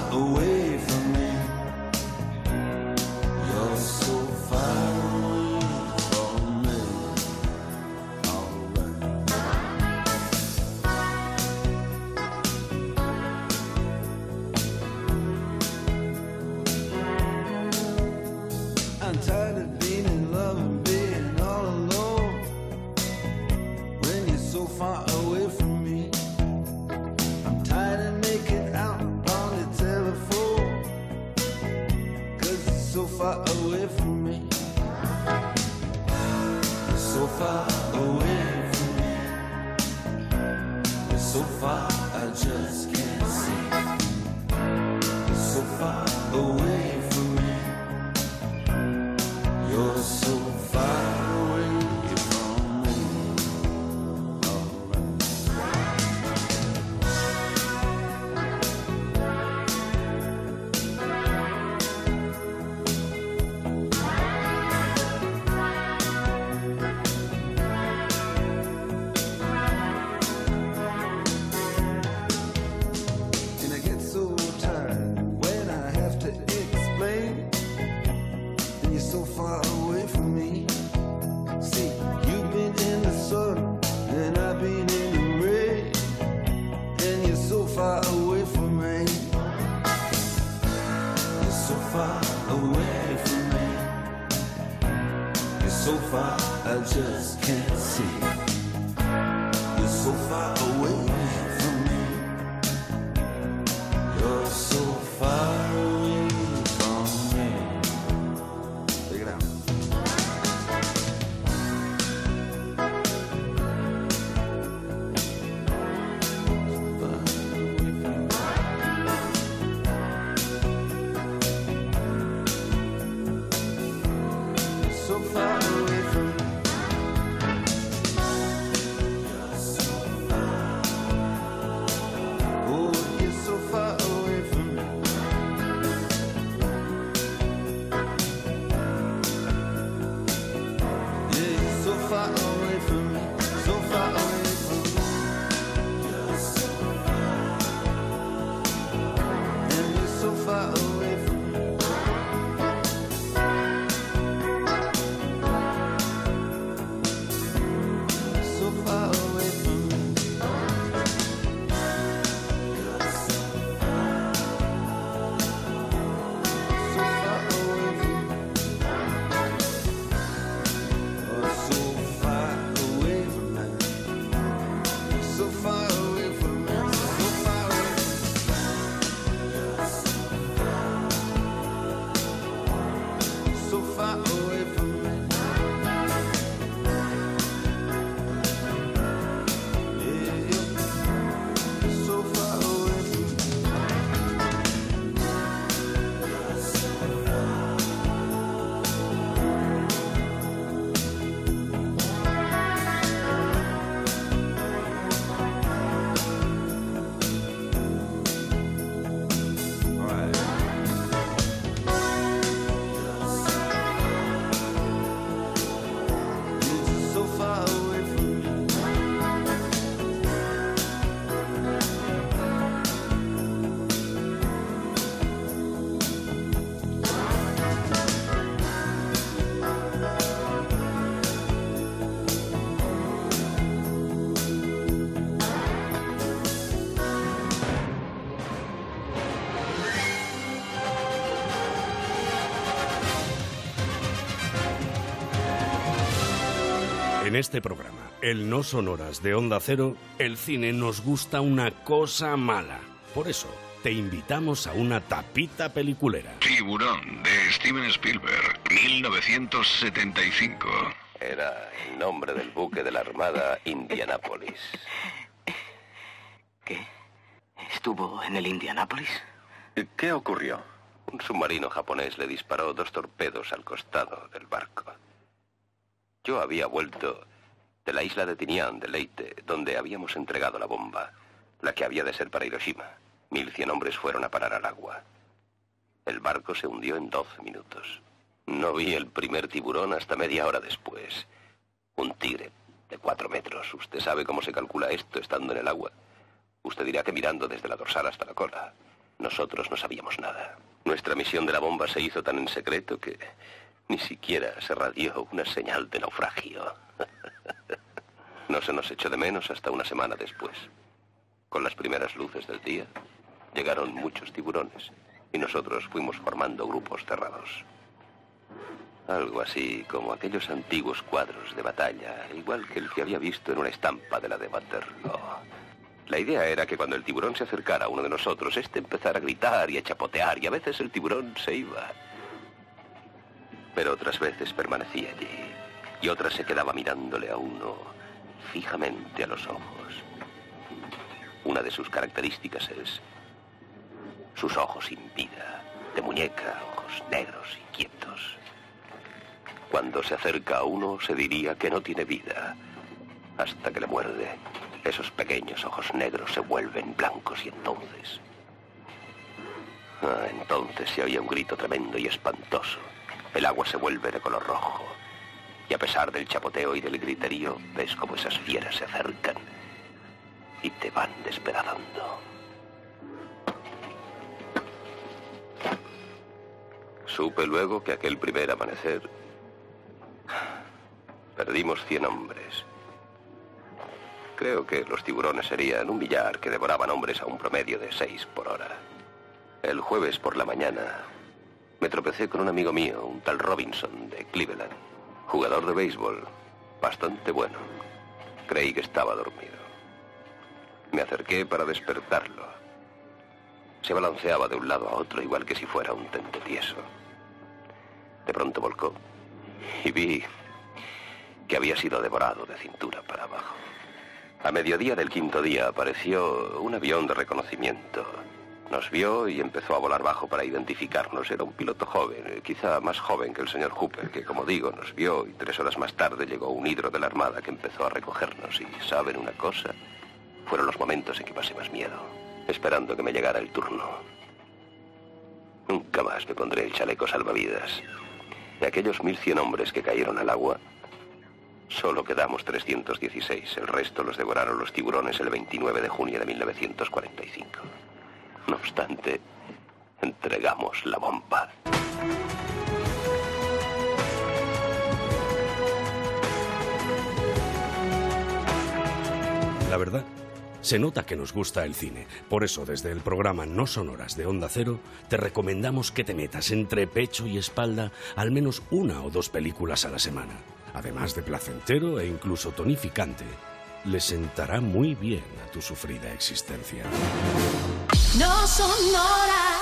este programa, el No Sonoras de Onda Cero, el cine nos gusta una cosa mala. Por eso, te invitamos a una tapita peliculera. Tiburón de Steven Spielberg, 1975. Era el nombre del buque de la Armada Indianápolis. ¿Qué? ¿Estuvo en el Indianápolis? ¿Qué ocurrió? Un submarino japonés le disparó dos torpedos al costado del barco. Yo había vuelto de la isla de Tinian de Leyte, donde habíamos entregado la bomba, la que había de ser para Hiroshima. Mil cien hombres fueron a parar al agua. El barco se hundió en doce minutos. No vi el primer tiburón hasta media hora después. Un tigre de cuatro metros. Usted sabe cómo se calcula esto estando en el agua. Usted dirá que mirando desde la dorsal hasta la cola. Nosotros no sabíamos nada. Nuestra misión de la bomba se hizo tan en secreto que ni siquiera se radió una señal de naufragio. No se nos echó de menos hasta una semana después. Con las primeras luces del día, llegaron muchos tiburones y nosotros fuimos formando grupos cerrados. Algo así como aquellos antiguos cuadros de batalla, igual que el que había visto en una estampa de la de Waterloo. La idea era que cuando el tiburón se acercara a uno de nosotros, este empezara a gritar y a chapotear, y a veces el tiburón se iba. Pero otras veces permanecía allí, y otras se quedaba mirándole a uno fijamente a los ojos. Una de sus características es sus ojos sin vida, de muñeca, ojos negros y quietos. Cuando se acerca a uno se diría que no tiene vida, hasta que le muerde. Esos pequeños ojos negros se vuelven blancos y entonces... Ah, entonces se oye un grito tremendo y espantoso. El agua se vuelve de color rojo. Y a pesar del chapoteo y del griterío, ves como esas fieras se acercan y te van despedazando. Supe luego que aquel primer amanecer perdimos 100 hombres. Creo que los tiburones serían un millar que devoraban hombres a un promedio de 6 por hora. El jueves por la mañana me tropecé con un amigo mío, un tal Robinson de Cleveland, jugador de béisbol, bastante bueno. Creí que estaba dormido. Me acerqué para despertarlo. Se balanceaba de un lado a otro igual que si fuera un tente tieso. De pronto volcó y vi que había sido devorado de cintura para abajo. A mediodía del quinto día apareció un avión de reconocimiento. Nos vio y empezó a volar bajo para identificarnos. Era un piloto joven, eh, quizá más joven que el señor Hooper, que como digo, nos vio y tres horas más tarde llegó un hidro de la Armada que empezó a recogernos. Y saben una cosa, fueron los momentos en que pasé más miedo, esperando que me llegara el turno. Nunca más me pondré el chaleco salvavidas. De aquellos 1.100 hombres que cayeron al agua, solo quedamos 316. El resto los devoraron los tiburones el 29 de junio de 1945. No obstante, entregamos la bomba. La verdad, se nota que nos gusta el cine. Por eso, desde el programa No Sonoras de Onda Cero, te recomendamos que te metas entre pecho y espalda al menos una o dos películas a la semana. Además de placentero e incluso tonificante, le sentará muy bien a tu sufrida existencia. No son horas.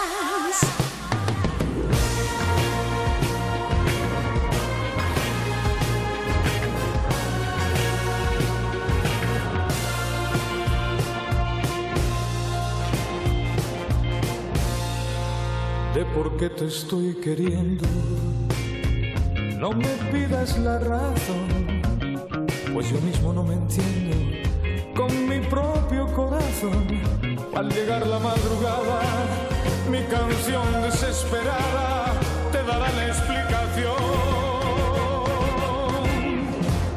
de por qué te estoy queriendo. No me pidas la razón, pues yo mismo no me entiendo con mi propio corazón. Al llegar la madrugada, mi canción desesperada te dará la explicación.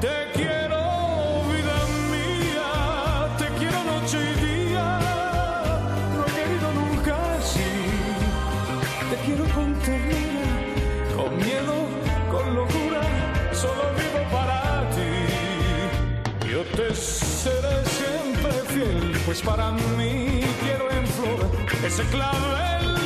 Te quiero, vida mía, te quiero noche y día. No he querido nunca así. Te quiero con ternura, con miedo, con locura. Solo vivo para ti. Yo te seré siempre fiel, pues para mí ese clavel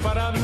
para mí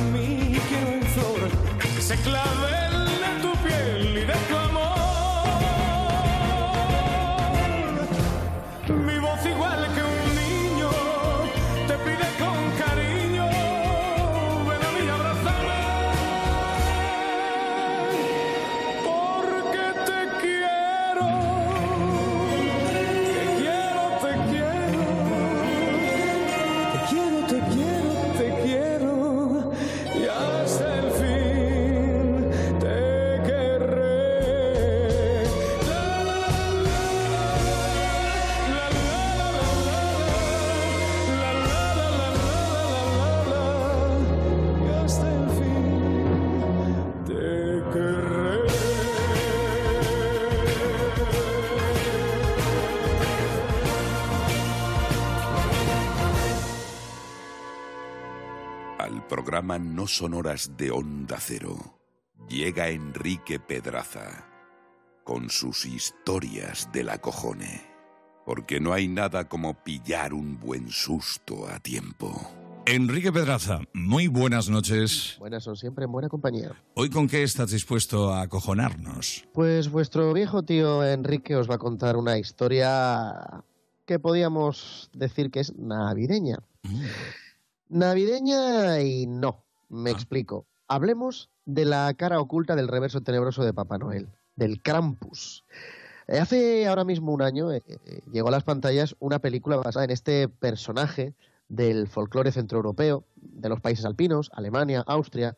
Al programa No Sonoras de Onda Cero llega Enrique Pedraza con sus historias de la cojone. Porque no hay nada como pillar un buen susto a tiempo. Enrique Pedraza, muy buenas noches. Buenas son siempre en buena compañía. ¿Hoy con qué estás dispuesto a acojonarnos? Pues vuestro viejo tío Enrique os va a contar una historia que podíamos decir que es navideña. Navideña y no, me explico. Hablemos de la cara oculta del reverso tenebroso de Papá Noel, del Krampus. Eh, Hace ahora mismo un año eh, eh, llegó a las pantallas una película basada en este personaje del folclore centroeuropeo, de los países alpinos, Alemania, Austria,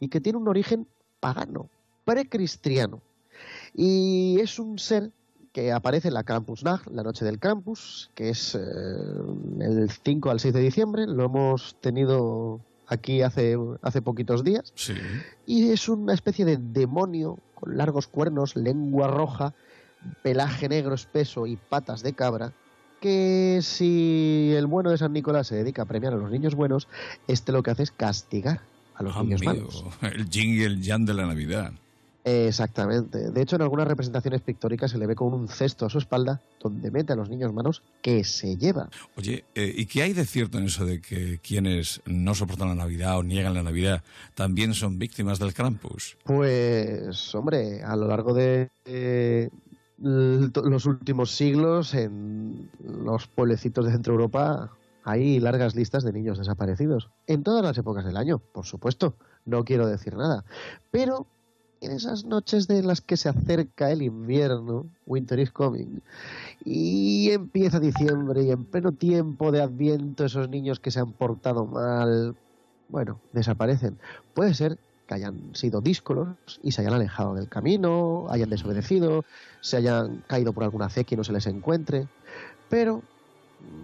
y que tiene un origen pagano, precristiano. Y es un ser que aparece en la Krampusnacht, la noche del Krampus, que es eh, el 5 al 6 de diciembre, lo hemos tenido aquí hace, hace poquitos días, Sí. y es una especie de demonio con largos cuernos, lengua roja, pelaje negro espeso y patas de cabra, que si el bueno de San Nicolás se dedica a premiar a los niños buenos, este lo que hace es castigar a los niños malos. el yin y el yang de la Navidad. Exactamente. De hecho, en algunas representaciones pictóricas se le ve con un cesto a su espalda donde mete a los niños manos que se lleva. Oye, eh, ¿y qué hay de cierto en eso de que quienes no soportan la Navidad o niegan la Navidad también son víctimas del Krampus? Pues, hombre, a lo largo de eh, los últimos siglos, en los pueblecitos de Centro Europa hay largas listas de niños desaparecidos. En todas las épocas del año, por supuesto. No quiero decir nada. Pero en esas noches de las que se acerca el invierno, Winter is coming, y empieza diciembre y en pleno tiempo de Adviento esos niños que se han portado mal, bueno, desaparecen. Puede ser que hayan sido díscolos y se hayan alejado del camino, hayan desobedecido, se hayan caído por alguna acequia y no se les encuentre, pero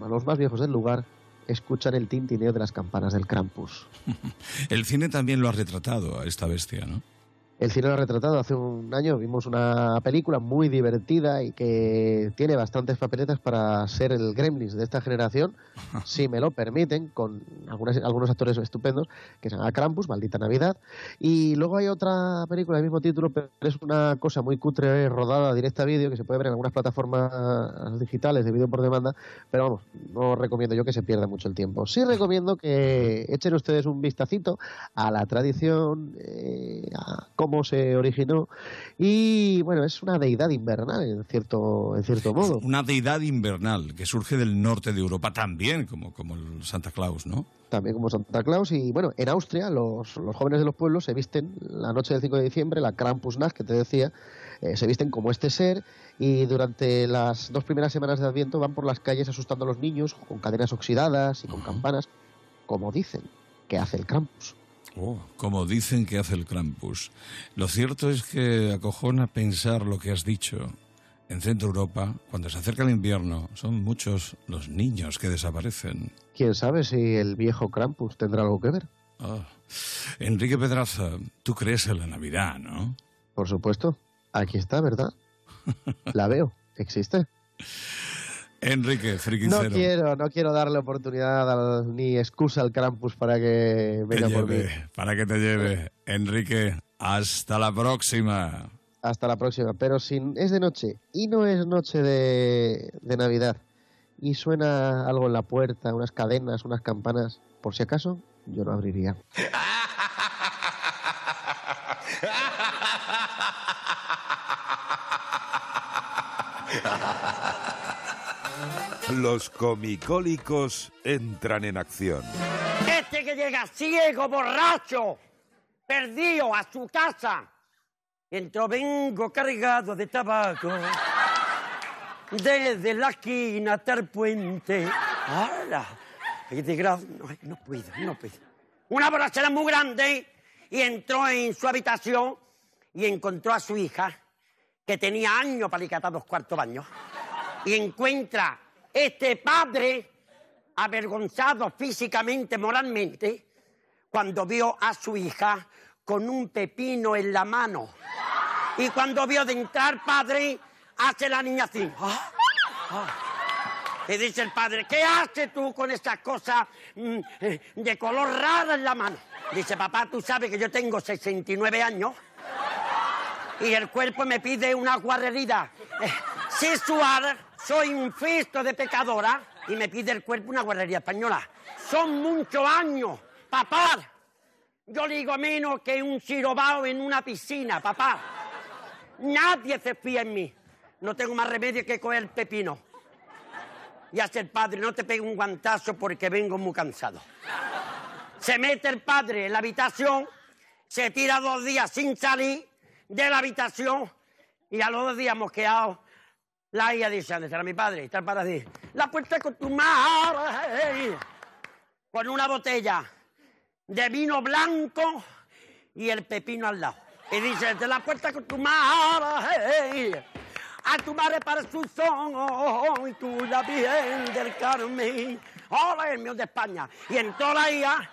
a los más viejos del lugar escuchan el tintineo de las campanas del Krampus. El cine también lo ha retratado a esta bestia, ¿no? El cine lo ha retratado hace un año, vimos una película muy divertida y que tiene bastantes papeletas para ser el Gremlins de esta generación, si me lo permiten, con algunas- algunos actores estupendos, que se llama Krampus, Maldita Navidad. Y luego hay otra película del mismo título, pero es una cosa muy cutre, rodada directa a vídeo, que se puede ver en algunas plataformas digitales de vídeo por demanda, pero vamos, no recomiendo yo que se pierda mucho el tiempo. Sí recomiendo que echen ustedes un vistacito a la tradición, eh, a cómo se originó y bueno, es una deidad invernal en cierto, en cierto modo. Una deidad invernal que surge del norte de Europa también, como, como el Santa Claus, ¿no? también como Santa Claus. Y bueno, en Austria los, los jóvenes de los pueblos se visten la noche del 5 de diciembre, la Krampusnacht que te decía, eh, se visten como este ser y durante las dos primeras semanas de Adviento van por las calles asustando a los niños con cadenas oxidadas y con campanas, como dicen que hace el Krampus. Oh, como dicen que hace el Krampus. Lo cierto es que acojona pensar lo que has dicho. En Centro Europa, cuando se acerca el invierno, son muchos los niños que desaparecen. Quién sabe si el viejo Krampus tendrá algo que ver. Ah. Enrique Pedraza, tú crees en la Navidad, ¿no? Por supuesto. Aquí está, ¿verdad? La veo. Existe. Enrique, No friquicero. quiero, no quiero darle oportunidad ni excusa al Krampus para que venga por mí. para que te lleve. Enrique, hasta la próxima. Hasta la próxima. Pero si es de noche y no es noche de, de Navidad y suena algo en la puerta, unas cadenas, unas campanas, por si acaso, yo no abriría. Los comicólicos entran en acción. Este que llega ciego, borracho, perdido a su casa. Entró, vengo cargado de tabaco. Desde la esquina hasta el puente. ¡Hala! No, no puedo, no puedo. Una borrachera muy grande y entró en su habitación y encontró a su hija, que tenía años para licatar dos cuartos baños. Y encuentra este padre avergonzado físicamente, moralmente, cuando vio a su hija con un pepino en la mano. Y cuando vio de entrar padre, hace la niña así. Ah, ah. Y dice el padre, ¿qué haces tú con esa cosa mm, eh, de color rara en la mano? Dice, papá, tú sabes que yo tengo 69 años y el cuerpo me pide una guarrería eh, sexual, soy un festo de pecadora y me pide el cuerpo una guarrería española. Son muchos años, papá. Yo digo menos que un chirobao en una piscina, papá. Nadie se fía en mí. No tengo más remedio que coger el pepino. Y hace el padre, no te pegue un guantazo porque vengo muy cansado. Se mete el padre en la habitación, se tira dos días sin salir de la habitación y a los dos días hemos quedado. La hija dice, ¿dónde estará mi padre? Está el así, la puerta con tu madre, con una botella de vino blanco y el pepino al lado. Y dice, de la puerta con tu madre, a tu madre para su son, y tú la bien del Carmen. Hola, el mío de España. Y entró la hija,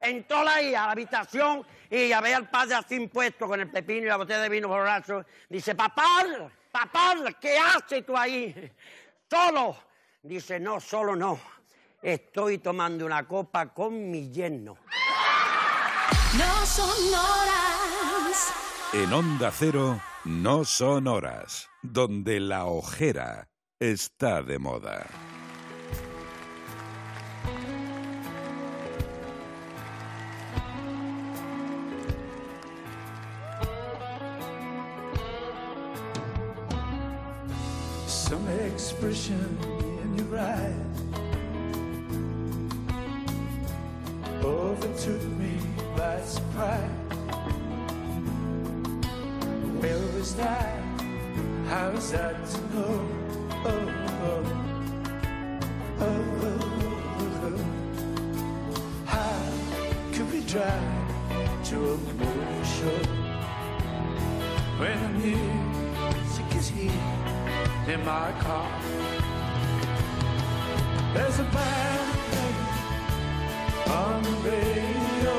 entró la hija a la habitación y ya ve al padre así impuesto con el pepino y la botella de vino borracho. Dice, papá, papá, ¿qué haces tú ahí? Solo. Dice, no, solo no. Estoy tomando una copa con mi yerno. No son horas. En Onda Cero no son horas, donde la ojera está de moda. Some expression in your eyes overtook me by surprise. Where was that? How is that to know? Oh, oh, oh, oh, oh. How could we drive to a movie show when the music is here in my car? There's a band playing on the radio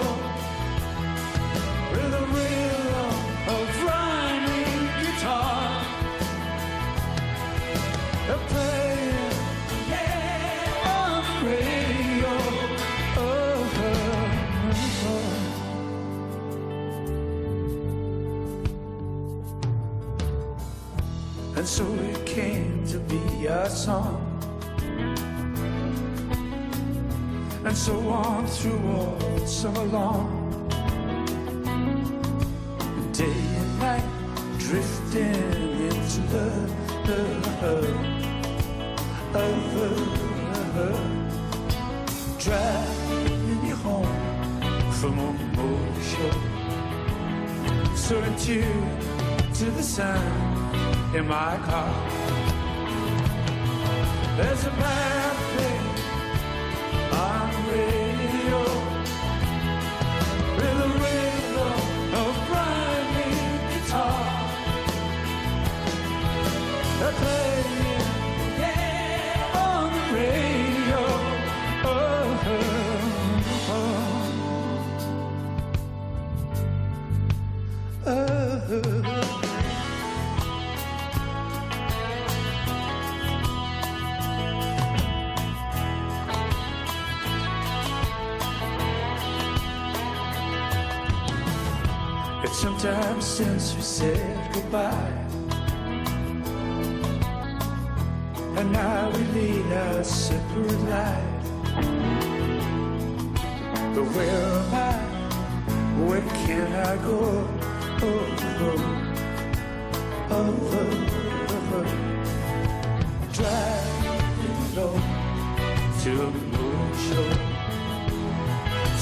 with a rhythm of rhyming guitar. They're playing on the radio. Oh, oh, oh. And so song. and so on through all summer long. Day and night, drifting into the uh, uh, love, love, uh, driving you home from show. So in tune to the sound in my car. There's a band since we said goodbye. And now we lead our separate lives. But where am I? Where can I go? Oh, oh, oh, oh, oh. oh, oh. Driving low till the moon.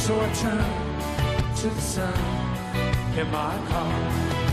So I turn to the sun in my car.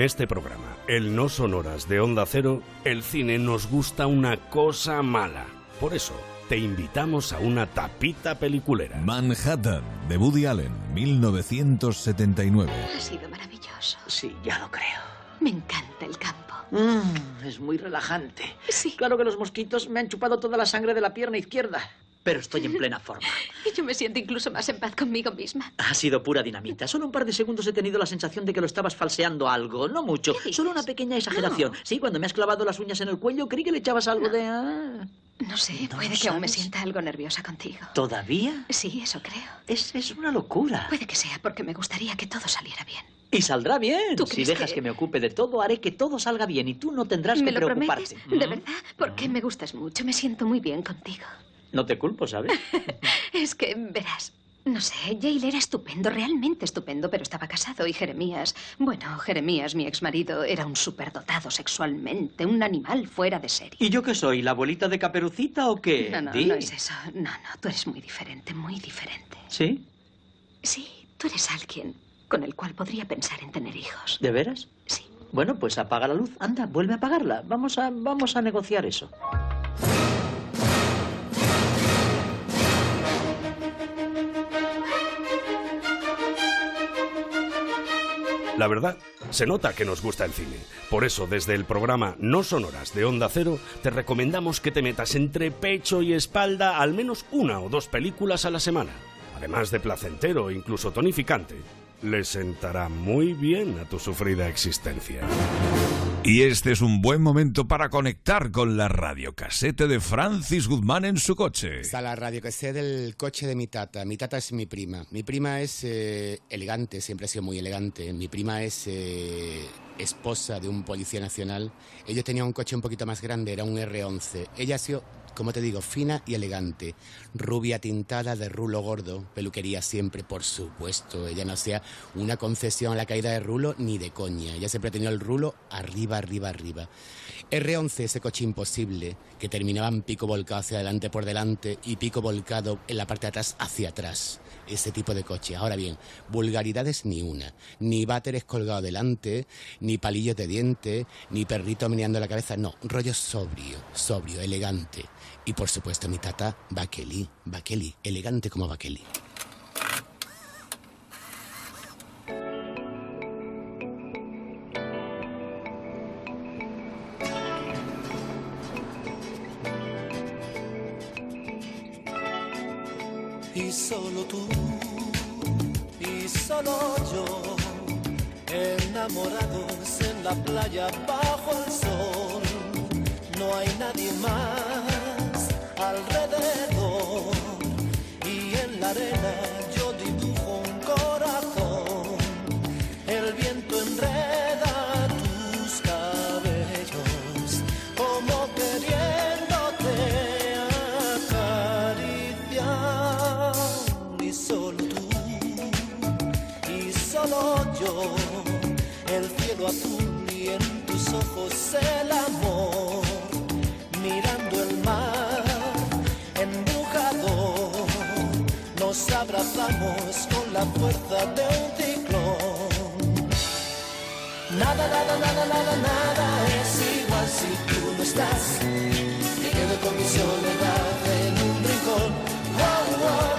En este programa, el No Sonoras de Onda Cero, el cine nos gusta una cosa mala. Por eso, te invitamos a una tapita peliculera. Manhattan, de Woody Allen, 1979. Ha sido maravilloso. Sí, ya lo creo. Me encanta el campo. Mm, es muy relajante. Sí. Claro que los mosquitos me han chupado toda la sangre de la pierna izquierda, pero estoy en plena forma. Y yo me siento incluso más en paz conmigo misma. Ha sido pura dinamita. Solo un par de segundos he tenido la sensación de que lo estabas falseando algo. No mucho. Solo una pequeña exageración. Sí, cuando me has clavado las uñas en el cuello, creí que le echabas algo de... ah. No sé, ¿No puede que aún me sienta algo nerviosa contigo. ¿Todavía? Sí, eso creo. Es, es una locura. Puede que sea porque me gustaría que todo saliera bien. Y saldrá bien. ¿Tú Si dejas que- que... me ocupe de todo, haré que todo salga bien y tú no tendrás ¿Me que lo preocuparte. prometes? ¿De verdad? Porque me gustas mucho. Me siento muy bien contigo. No te culpo, ¿sabes? Es que, verás, no sé, Yale era estupendo, realmente estupendo, pero estaba casado y Jeremías, bueno, Jeremías, mi exmarido, era un superdotado sexualmente, un animal fuera de serie. ¿Y yo qué soy? ¿La abuelita de caperucita o qué? No, no, Di. no es eso. No, no, tú eres muy diferente, muy diferente. ¿Sí? Sí, tú eres alguien con el cual podría pensar en tener hijos. ¿De veras? Sí. Bueno, pues apaga la luz. Anda, vuelve a apagarla. Vamos a, vamos a negociar eso. La verdad, se nota que nos gusta el cine. Por eso, desde el programa No Sonoras de Onda Cero, te recomendamos que te metas entre pecho y espalda al menos una o dos películas a la semana. Además de placentero e incluso tonificante, le sentará muy bien a tu sufrida existencia. Y este es un buen momento para conectar con la radiocasete de Francis Guzmán en su coche. Está la radio que sé del coche de mi tata. Mi tata es mi prima. Mi prima es eh, elegante, siempre ha sido muy elegante. Mi prima es eh, esposa de un policía nacional. Ella tenía un coche un poquito más grande, era un R11. Ella ha sido, como te digo, fina y elegante. Rubia tintada de rulo gordo. Peluquería siempre, por supuesto. Ella no sea una concesión a la caída de rulo ni de coña. Ella siempre tenido el rulo arriba, arriba, arriba. R11, ese coche imposible, que terminaba en pico volcado hacia adelante por delante y pico volcado en la parte de atrás hacia atrás. Ese tipo de coche. Ahora bien, vulgaridades ni una. Ni váteres colgado delante, ni palillos de diente, ni perrito meneando la cabeza. No, rollo sobrio, sobrio, elegante. Y por supuesto mi tata, Bakeli, Bakeli, elegante como Bakeli. y solo tú y solo yo enamorados en la playa bajo el sol no hay nadie más alrededor. Y en la arena yo dibujo un corazón. El viento enreda tus cabellos como queriéndote acariciar. Y solo tú y solo yo. El cielo azul y en tus ojos el amor abrazamos con la fuerza de un ciclón nada nada nada nada nada es igual si tú no estás me quedo con mi soledad en un rincón wow, wow.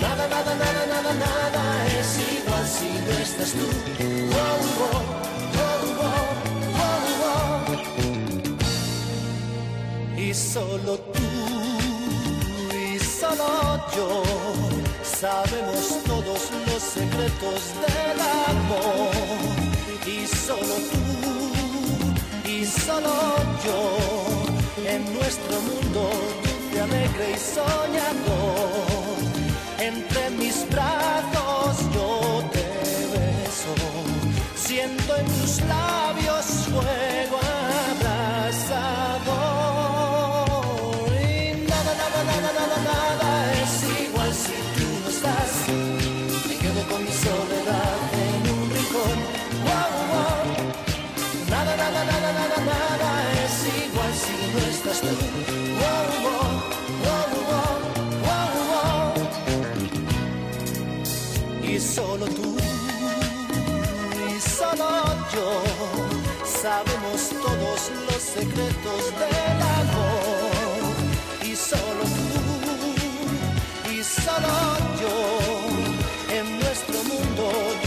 Nada, nada, nada, nada, nada es igual si no estás tú. Wow. Y solo tú y solo yo sabemos todos los secretos del amor. Y solo tú y solo yo en nuestro mundo dulce, alegre y soñador entre mis brazos yo te beso, siento en tus labios fuego secretos del amor. Y solo tú, y solo yo, en nuestro mundo.